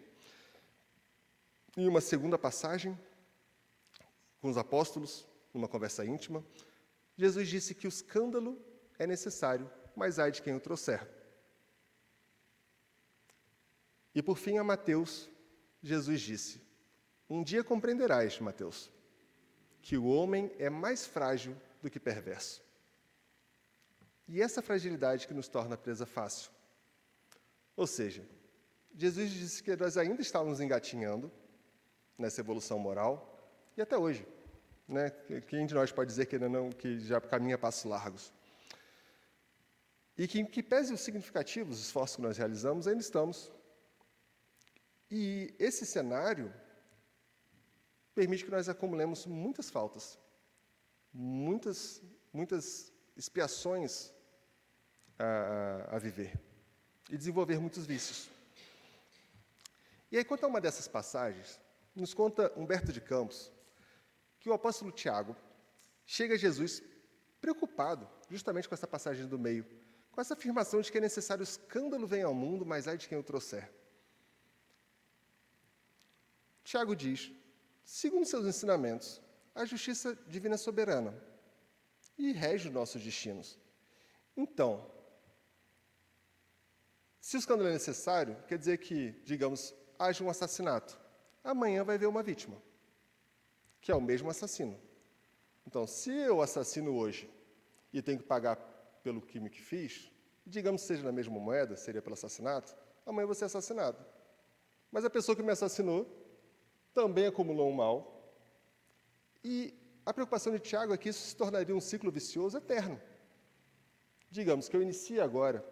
Em uma segunda passagem, com os apóstolos, numa conversa íntima, Jesus disse que o escândalo é necessário mas ai de quem o trouxer. E por fim, a Mateus, Jesus disse: Um dia compreenderás, Mateus, que o homem é mais frágil do que perverso. E essa fragilidade que nos torna presa fácil. Ou seja, Jesus disse que nós ainda estávamos engatinhando nessa evolução moral, e até hoje. Né? Quem de nós pode dizer que, não, que já caminha passos largos? E que, que pese os significativos esforços que nós realizamos, ainda estamos. E esse cenário permite que nós acumulemos muitas faltas, muitas, muitas expiações a, a, viver e desenvolver muitos vícios. E aí, quanto a uma dessas passagens, nos conta Humberto de Campos que o apóstolo Tiago chega a Jesus preocupado justamente com essa passagem do meio, com essa afirmação de que é necessário escândalo venha ao mundo, mas ai de quem o trouxer. Tiago diz: segundo seus ensinamentos, a justiça divina é soberana e rege os nossos destinos. Então, Se o escândalo é necessário, quer dizer que, digamos, haja um assassinato. Amanhã vai haver uma vítima, que é o mesmo assassino. Então, se eu assassino hoje e tenho que pagar pelo crime que fiz, digamos seja na mesma moeda, seria pelo assassinato, amanhã eu vou ser assassinado. Mas a pessoa que me assassinou também acumulou um mal. E a preocupação de Tiago é que isso se tornaria um ciclo vicioso eterno. Digamos que eu inicie agora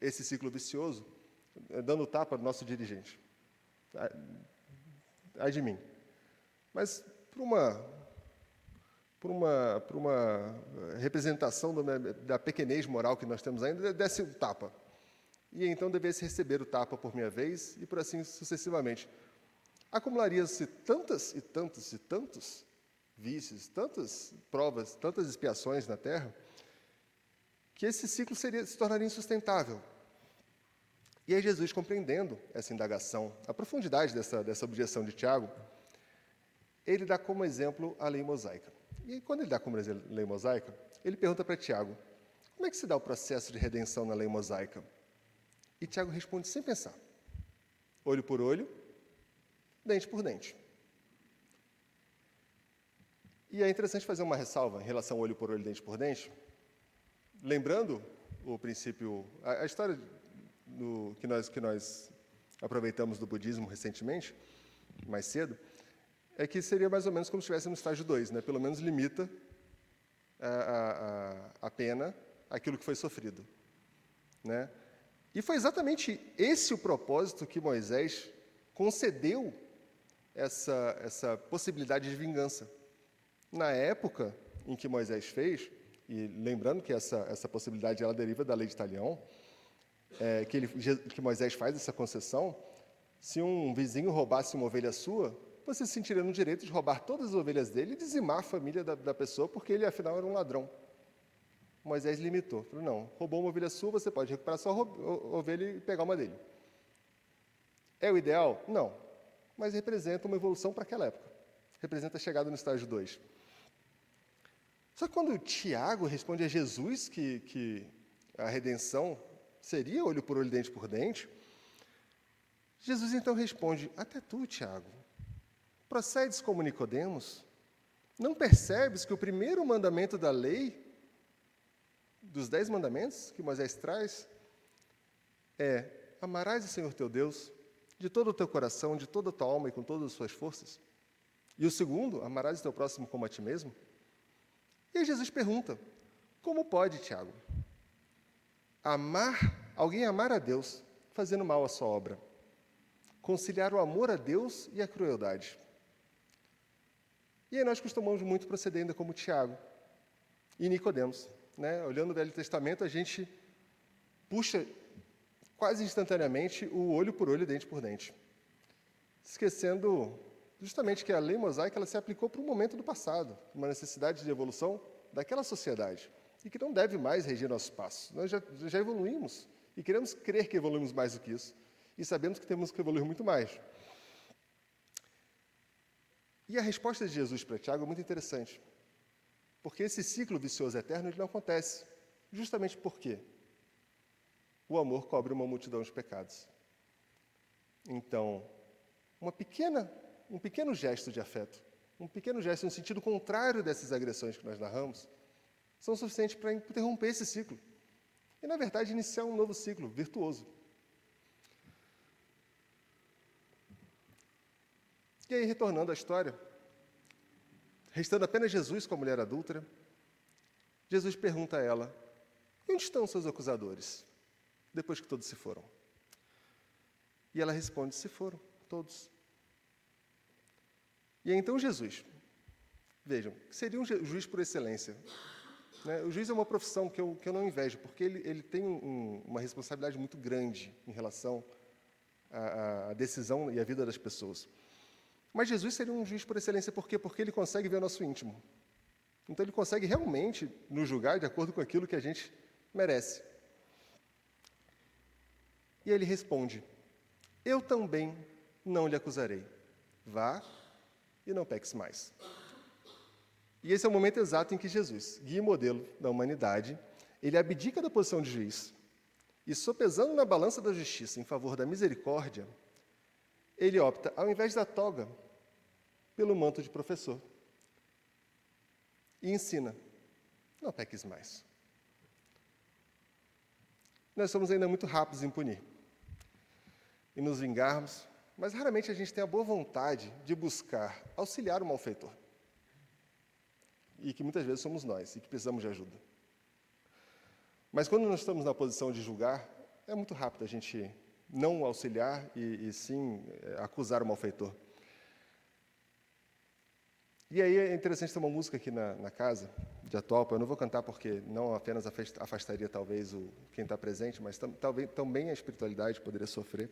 esse ciclo vicioso eh, dando tapa no nosso dirigente. Ai de mim. Mas para uma por uma, por uma representação da pequenez moral que nós temos ainda, desse um tapa. E então devesse receber o tapa por minha vez, e por assim sucessivamente. Acumularia-se tantas e tantos e tantos vícios, tantas provas, tantas expiações na terra, que esse ciclo seria, se tornaria insustentável. E aí Jesus, compreendendo essa indagação, a profundidade dessa, dessa objeção de Tiago, ele dá como exemplo a lei mosaica. E quando ele dá como exemplo a lei mosaica, ele pergunta para Tiago, como é que se dá o processo de redenção na lei mosaica? E Tiago responde sem pensar, olho por olho, dente por dente. E é interessante fazer uma ressalva em relação olho por olho, dente por dente, lembrando o princípio, a, a história do, que, nós, que nós aproveitamos do budismo recentemente, mais cedo, é que seria mais ou menos como se estivesse no estágio 2, né? pelo menos limita a, a, a pena aquilo que foi sofrido. Né? E foi exatamente esse o propósito que Moisés concedeu essa, essa possibilidade de vingança. Na época em que Moisés fez, e lembrando que essa, essa possibilidade ela deriva da lei de Italião, é, que, ele, que Moisés faz essa concessão, se um vizinho roubasse uma ovelha sua, você se sentiria no direito de roubar todas as ovelhas dele e dizimar a família da, da pessoa, porque ele, afinal, era um ladrão. Moisés limitou. Falou, não, roubou uma ovelha sua, você pode recuperar sua ovelha e pegar uma dele. É o ideal? Não. Mas representa uma evolução para aquela época. Representa a chegada no estágio 2. Só que quando Tiago responde a Jesus que, que a redenção seria olho por olho, dente por dente, Jesus então responde: Até tu, Tiago, procedes como Nicodemos? Não percebes que o primeiro mandamento da lei, dos dez mandamentos que Moisés traz, é: amarás o Senhor teu Deus de todo o teu coração, de toda a tua alma e com todas as suas forças? E o segundo, amarás o teu próximo como a ti mesmo? E Jesus pergunta: como pode, Tiago, amar, alguém amar a Deus fazendo mal à sua obra? Conciliar o amor a Deus e a crueldade. E aí nós costumamos muito proceder ainda como Tiago e Nicodemos. Né? Olhando o Velho Testamento, a gente puxa quase instantaneamente o olho por olho, dente por dente. Esquecendo justamente que a lei mosaica ela se aplicou para um momento do passado, uma necessidade de evolução daquela sociedade, e que não deve mais regir nossos passos. Nós já, já evoluímos e queremos crer que evoluímos mais do que isso, e sabemos que temos que evoluir muito mais. E a resposta de Jesus para Tiago é muito interessante, porque esse ciclo vicioso eterno ele não acontece, justamente porque o amor cobre uma multidão de pecados. Então, uma pequena um pequeno gesto de afeto, um pequeno gesto no sentido contrário dessas agressões que nós narramos, são suficientes para interromper esse ciclo. E, na verdade, iniciar um novo ciclo virtuoso. E aí, retornando à história, restando apenas Jesus com a mulher adúltera, Jesus pergunta a ela: Onde estão seus acusadores? Depois que todos se foram. E ela responde: Se foram, todos. E então Jesus, vejam, seria um juiz por excelência. Né? O juiz é uma profissão que eu, que eu não invejo, porque ele, ele tem um, uma responsabilidade muito grande em relação à, à decisão e à vida das pessoas. Mas Jesus seria um juiz por excelência, por quê? Porque ele consegue ver o nosso íntimo. Então ele consegue realmente nos julgar de acordo com aquilo que a gente merece. E ele responde: Eu também não lhe acusarei. Vá e não peques mais. E esse é o momento exato em que Jesus, guia e modelo da humanidade, ele abdica da posição de juiz e sopesando na balança da justiça em favor da misericórdia, ele opta, ao invés da toga, pelo manto de professor. E ensina: não peques mais. Nós somos ainda muito rápidos em punir e nos vingarmos, mas raramente a gente tem a boa vontade de buscar auxiliar o malfeitor. E que muitas vezes somos nós e que precisamos de ajuda. Mas quando nós estamos na posição de julgar, é muito rápido a gente não auxiliar e, e sim é, acusar o malfeitor. E aí é interessante ter uma música aqui na, na casa, de Atualpa. Eu não vou cantar porque não apenas afastaria talvez o, quem está presente, mas tam, talvez também a espiritualidade poderia sofrer.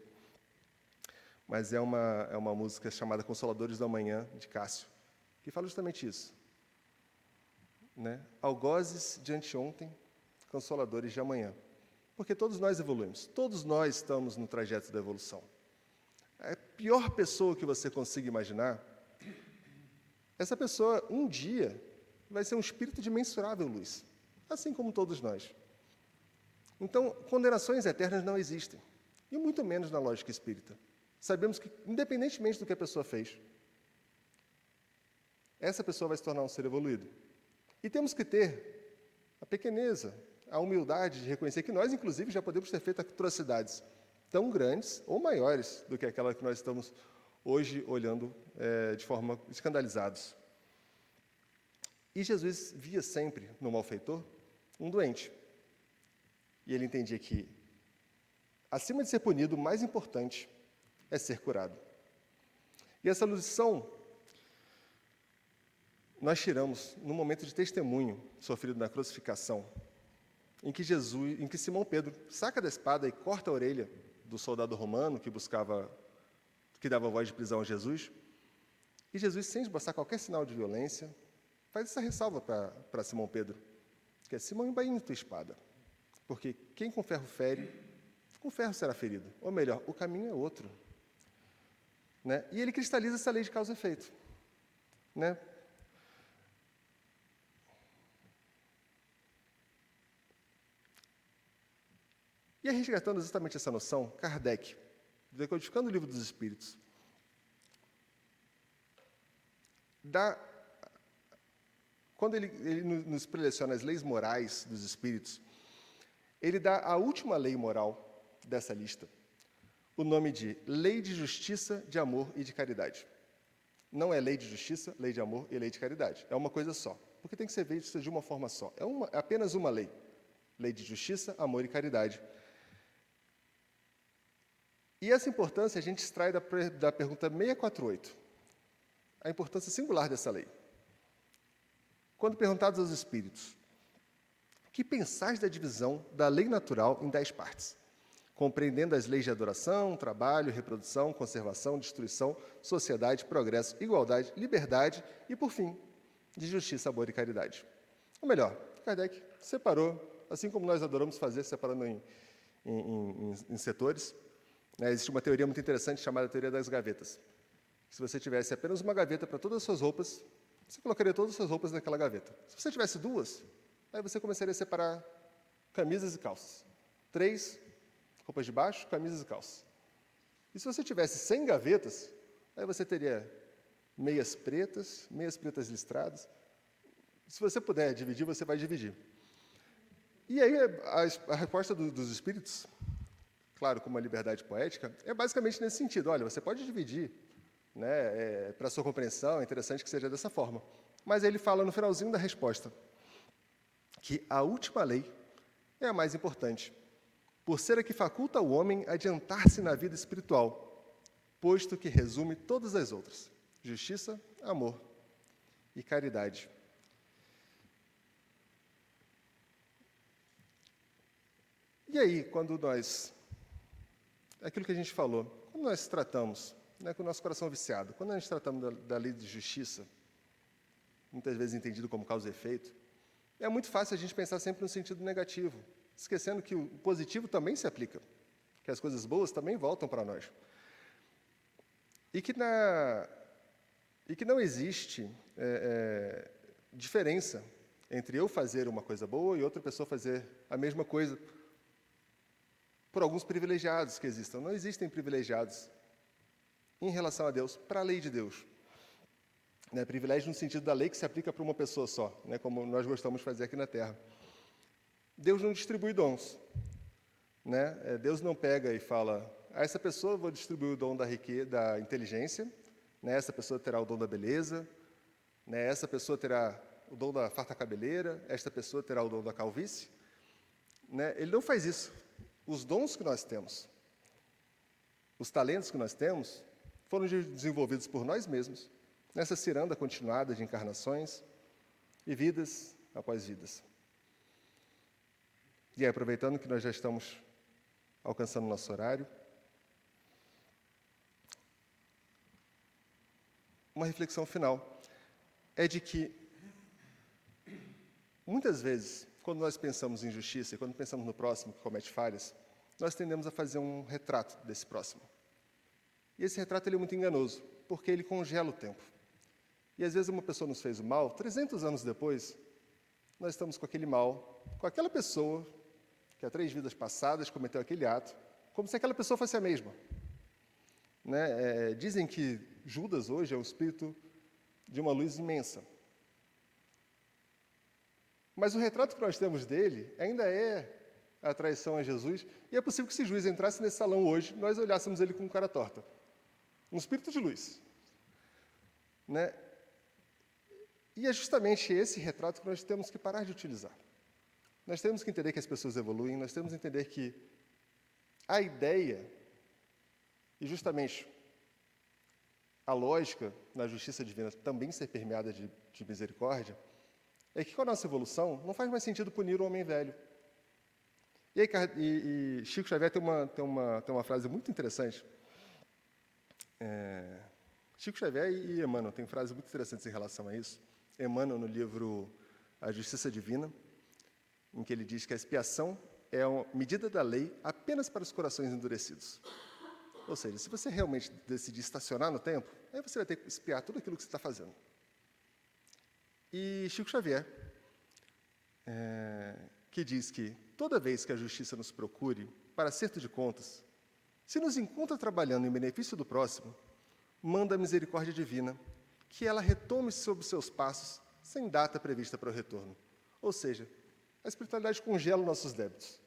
Mas é uma, é uma música chamada Consoladores da Manhã, de Cássio, que fala justamente isso. Né? Algozes de anteontem, consoladores de amanhã. Porque todos nós evoluímos, todos nós estamos no trajeto da evolução. A pior pessoa que você consiga imaginar, essa pessoa um dia vai ser um espírito de mensurável luz, assim como todos nós. Então, condenações eternas não existem, e muito menos na lógica espírita. Sabemos que, independentemente do que a pessoa fez, essa pessoa vai se tornar um ser evoluído. E temos que ter a pequeneza, a humildade de reconhecer que nós, inclusive, já podemos ter feito atrocidades tão grandes ou maiores do que aquela que nós estamos hoje olhando é, de forma escandalizados. E Jesus via sempre no malfeitor um doente. E ele entendia que, acima de ser punido, o mais importante é ser curado. E essa lição nós tiramos no momento de testemunho sofrido na crucificação em que Jesus, em que Simão Pedro saca da espada e corta a orelha do soldado romano que buscava, que dava voz de prisão a Jesus. E Jesus, sem esboçar qualquer sinal de violência, faz essa ressalva para Simão Pedro, que é Simão, embainha tua espada, porque quem com ferro fere, com ferro será ferido. Ou melhor, o caminho é outro. Né? E ele cristaliza essa lei de causa e efeito. Né? E resgatando exatamente essa noção, Kardec, decodificando o livro dos Espíritos, dá, quando ele, ele nos preleciona as leis morais dos Espíritos, ele dá a última lei moral dessa lista, o nome de Lei de Justiça, de Amor e de Caridade. Não é lei de justiça, lei de amor e lei de caridade. É uma coisa só. Porque tem que ser visto de uma forma só. É, uma, é apenas uma lei. Lei de justiça, amor e caridade. E essa importância a gente extrai da, da pergunta 648, a importância singular dessa lei. Quando perguntados aos espíritos, que pensais da divisão da lei natural em dez partes, compreendendo as leis de adoração, trabalho, reprodução, conservação, destruição, sociedade, progresso, igualdade, liberdade e, por fim, de justiça, amor e caridade. Ou melhor, Kardec separou, assim como nós adoramos fazer, separando em, em, em, em setores, né, existe uma teoria muito interessante chamada teoria das gavetas. Se você tivesse apenas uma gaveta para todas as suas roupas, você colocaria todas as suas roupas naquela gaveta. Se você tivesse duas, aí você começaria a separar camisas e calças. Três, roupas de baixo, camisas e calças. E se você tivesse 100 gavetas, aí você teria meias pretas, meias pretas listradas. Se você puder dividir, você vai dividir. E aí a, a resposta do, dos espíritos claro, com uma liberdade poética, é basicamente nesse sentido. Olha, você pode dividir, né, é, para sua compreensão, é interessante que seja dessa forma. Mas ele fala no finalzinho da resposta que a última lei é a mais importante, por ser a que faculta ao homem adiantar-se na vida espiritual, posto que resume todas as outras: justiça, amor e caridade. E aí, quando nós é aquilo que a gente falou. Quando nós tratamos né, com o nosso coração viciado, quando nós tratamos da, da lei de justiça, muitas vezes entendido como causa e efeito, é muito fácil a gente pensar sempre no sentido negativo, esquecendo que o positivo também se aplica, que as coisas boas também voltam para nós. E que, na, e que não existe é, é, diferença entre eu fazer uma coisa boa e outra pessoa fazer a mesma coisa por alguns privilegiados que existam. Não existem privilegiados em relação a Deus, para a lei de Deus. Né, privilégio no sentido da lei que se aplica para uma pessoa só, né, como nós gostamos de fazer aqui na Terra. Deus não distribui dons. Né? É, Deus não pega e fala, a essa pessoa eu vou distribuir o dom da riqueza, da inteligência, né? essa pessoa terá o dom da beleza, né? essa pessoa terá o dom da farta cabeleira, esta pessoa terá o dom da calvície. Né? Ele não faz isso. Os dons que nós temos, os talentos que nós temos, foram desenvolvidos por nós mesmos, nessa ciranda continuada de encarnações e vidas após vidas. E aí, aproveitando que nós já estamos alcançando nosso horário, uma reflexão final é de que, muitas vezes, quando nós pensamos em justiça e quando pensamos no próximo que comete falhas, nós tendemos a fazer um retrato desse próximo. E esse retrato ele é muito enganoso, porque ele congela o tempo. E às vezes uma pessoa nos fez o mal, 300 anos depois, nós estamos com aquele mal, com aquela pessoa que há três vidas passadas cometeu aquele ato, como se aquela pessoa fosse a mesma. Né? É, dizem que Judas hoje é o espírito de uma luz imensa. Mas o retrato que nós temos dele ainda é a traição a Jesus, e é possível que se juiz entrasse nesse salão hoje, nós olhássemos ele com cara torta. Um espírito de luz. Né? E é justamente esse retrato que nós temos que parar de utilizar. Nós temos que entender que as pessoas evoluem, nós temos que entender que a ideia, e justamente a lógica na justiça divina também ser permeada de, de misericórdia, é que com a nossa evolução não faz mais sentido punir o homem velho. E, aí, e, e Chico Xavier tem uma, tem, uma, tem uma frase muito interessante. É, Chico Xavier e Emmanuel têm frases muito interessantes em relação a isso. Emmanuel, no livro A Justiça Divina, em que ele diz que a expiação é uma medida da lei apenas para os corações endurecidos. Ou seja, se você realmente decidir estacionar no tempo, aí você vai ter que expiar tudo aquilo que você está fazendo. E Chico Xavier, é, que diz que toda vez que a justiça nos procure para acerto de contas, se nos encontra trabalhando em benefício do próximo, manda a misericórdia divina que ela retome sobre seus passos sem data prevista para o retorno. Ou seja, a espiritualidade congela nossos débitos.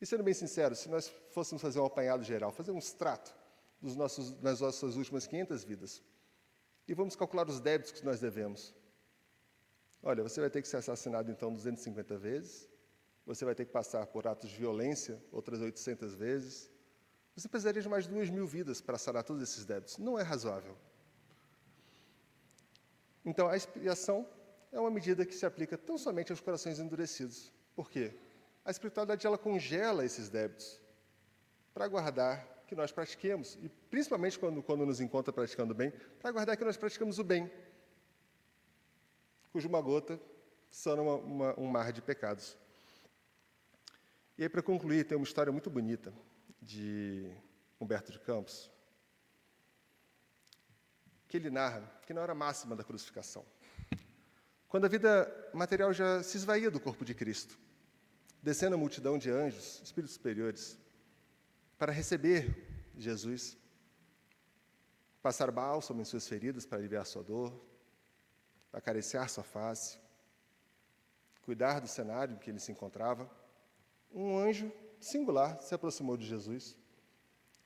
E sendo bem sincero, se nós fôssemos fazer um apanhado geral, fazer um extrato dos nossos, das nossas últimas 500 vidas, e vamos calcular os débitos que nós devemos. Olha, você vai ter que ser assassinado então 250 vezes, você vai ter que passar por atos de violência outras 800 vezes, você precisaria de mais duas mil vidas para sanar todos esses débitos. Não é razoável. Então, a expiação é uma medida que se aplica tão somente aos corações endurecidos. Por quê? A espiritualidade ela congela esses débitos para guardar que nós pratiquemos, e principalmente quando, quando nos encontra praticando bem, para guardar que nós praticamos o bem, cuja uma gota sana uma, uma, um mar de pecados. E aí, para concluir, tem uma história muito bonita de Humberto de Campos, que ele narra que na hora máxima da crucificação, quando a vida material já se esvaía do corpo de Cristo, descendo a multidão de anjos, espíritos superiores, para receber Jesus, passar bálsamo em suas feridas para aliviar sua dor, acariciar sua face, cuidar do cenário em que ele se encontrava, um anjo singular se aproximou de Jesus.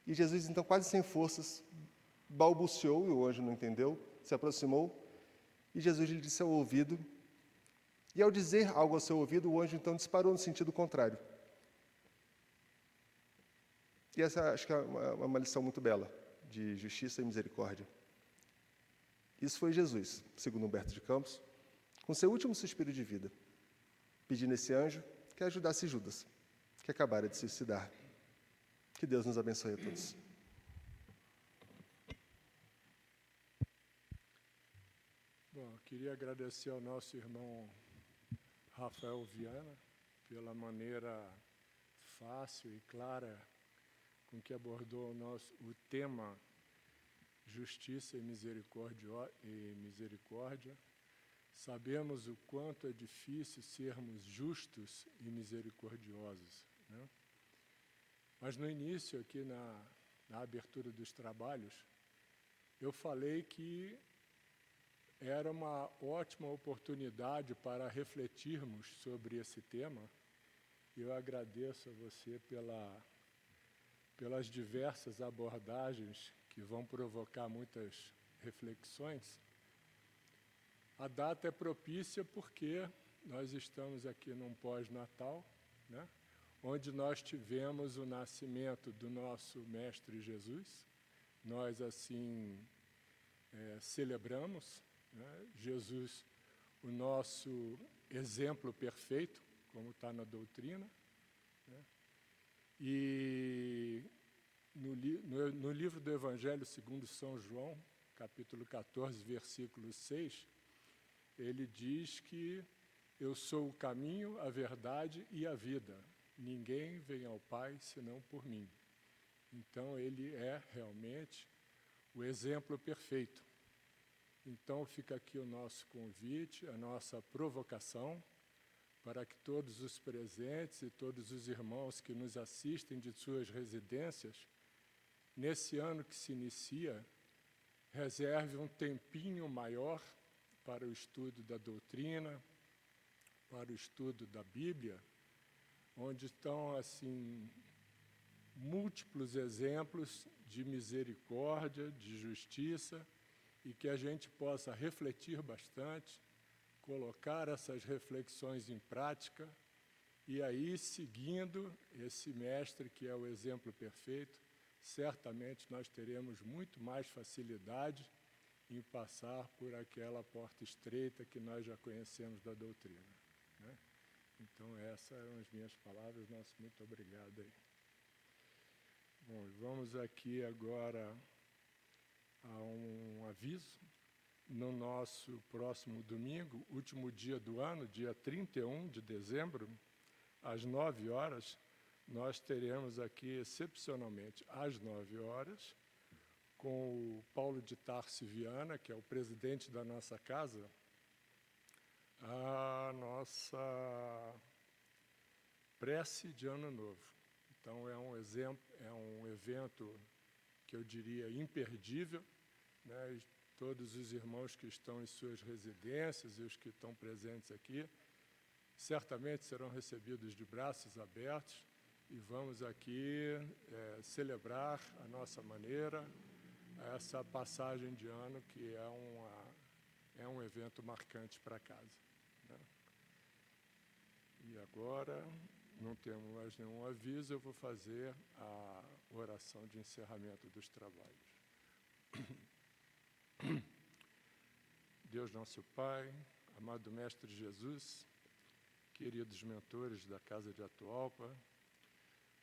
E Jesus, então, quase sem forças, balbuciou, e o anjo não entendeu, se aproximou, e Jesus lhe disse ao ouvido e ao dizer algo ao seu ouvido, o anjo então disparou no sentido contrário. E essa acho que é uma, uma lição muito bela de justiça e misericórdia. Isso foi Jesus, segundo Humberto de Campos, com seu último suspiro de vida, pedindo esse anjo que ajudasse Judas, que acabara de se suicidar. Que Deus nos abençoe a todos. Bom, queria agradecer ao nosso irmão Rafael Viana pela maneira fácil e clara com que abordou o, nosso, o tema justiça e misericórdia. Sabemos o quanto é difícil sermos justos e misericordiosos. Né? Mas no início, aqui na, na abertura dos trabalhos, eu falei que era uma ótima oportunidade para refletirmos sobre esse tema. Eu agradeço a você pela, pelas diversas abordagens que vão provocar muitas reflexões. A data é propícia porque nós estamos aqui num pós-natal, né? onde nós tivemos o nascimento do nosso Mestre Jesus. Nós, assim, é, celebramos né? Jesus, o nosso exemplo perfeito, como está na doutrina. Né? E no, no livro do Evangelho segundo São João, capítulo 14, versículo 6, ele diz que eu sou o caminho, a verdade e a vida. Ninguém vem ao Pai senão por mim. Então, ele é realmente o exemplo perfeito. Então, fica aqui o nosso convite, a nossa provocação, para que todos os presentes e todos os irmãos que nos assistem de suas residências, nesse ano que se inicia, reserve um tempinho maior para o estudo da doutrina, para o estudo da Bíblia, onde estão assim múltiplos exemplos de misericórdia, de justiça, e que a gente possa refletir bastante, colocar essas reflexões em prática e aí seguindo esse mestre que é o exemplo perfeito, certamente nós teremos muito mais facilidade em passar por aquela porta estreita que nós já conhecemos da doutrina. Né? Então, essas eram as minhas palavras. Nosso muito obrigado aí. Bom, vamos aqui agora a um aviso. No nosso próximo domingo, último dia do ano, dia 31 de dezembro, às 9 horas, nós teremos aqui, excepcionalmente, às 9 horas, com o Paulo de Tarso Viana, que é o presidente da nossa casa, a nossa prece de Ano Novo. Então é um exemplo, é um evento que eu diria imperdível, né? E todos os irmãos que estão em suas residências e os que estão presentes aqui, certamente serão recebidos de braços abertos e vamos aqui é, celebrar a nossa maneira, essa passagem de ano que é, uma, é um evento marcante para casa. Né? E agora, não temos mais nenhum aviso, eu vou fazer a oração de encerramento dos trabalhos. Deus nosso Pai, amado Mestre Jesus, queridos mentores da Casa de Atualpa,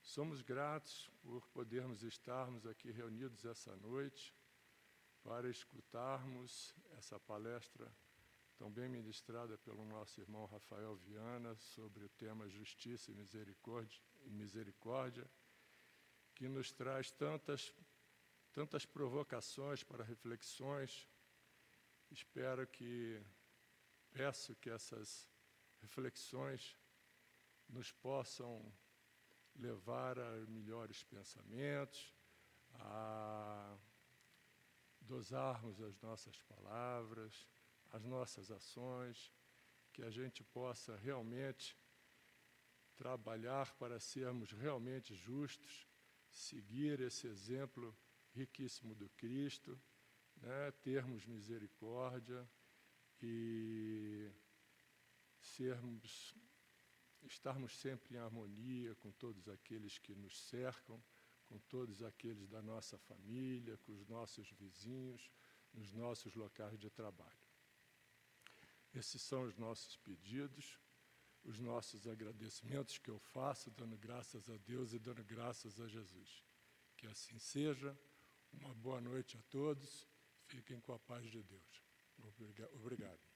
Somos gratos por podermos estarmos aqui reunidos essa noite para escutarmos essa palestra tão bem ministrada pelo nosso irmão Rafael Viana sobre o tema Justiça e Misericórdia, e misericórdia que nos traz tantas, tantas provocações para reflexões. Espero que, peço que essas reflexões nos possam levar a melhores pensamentos, a dosarmos as nossas palavras, as nossas ações, que a gente possa realmente trabalhar para sermos realmente justos, seguir esse exemplo riquíssimo do Cristo, né, termos misericórdia e sermos estarmos sempre em harmonia com todos aqueles que nos cercam, com todos aqueles da nossa família, com os nossos vizinhos, nos nossos locais de trabalho. Esses são os nossos pedidos, os nossos agradecimentos que eu faço, dando graças a Deus e dando graças a Jesus. Que assim seja. Uma boa noite a todos. Fiquem com a paz de Deus. Obrigado.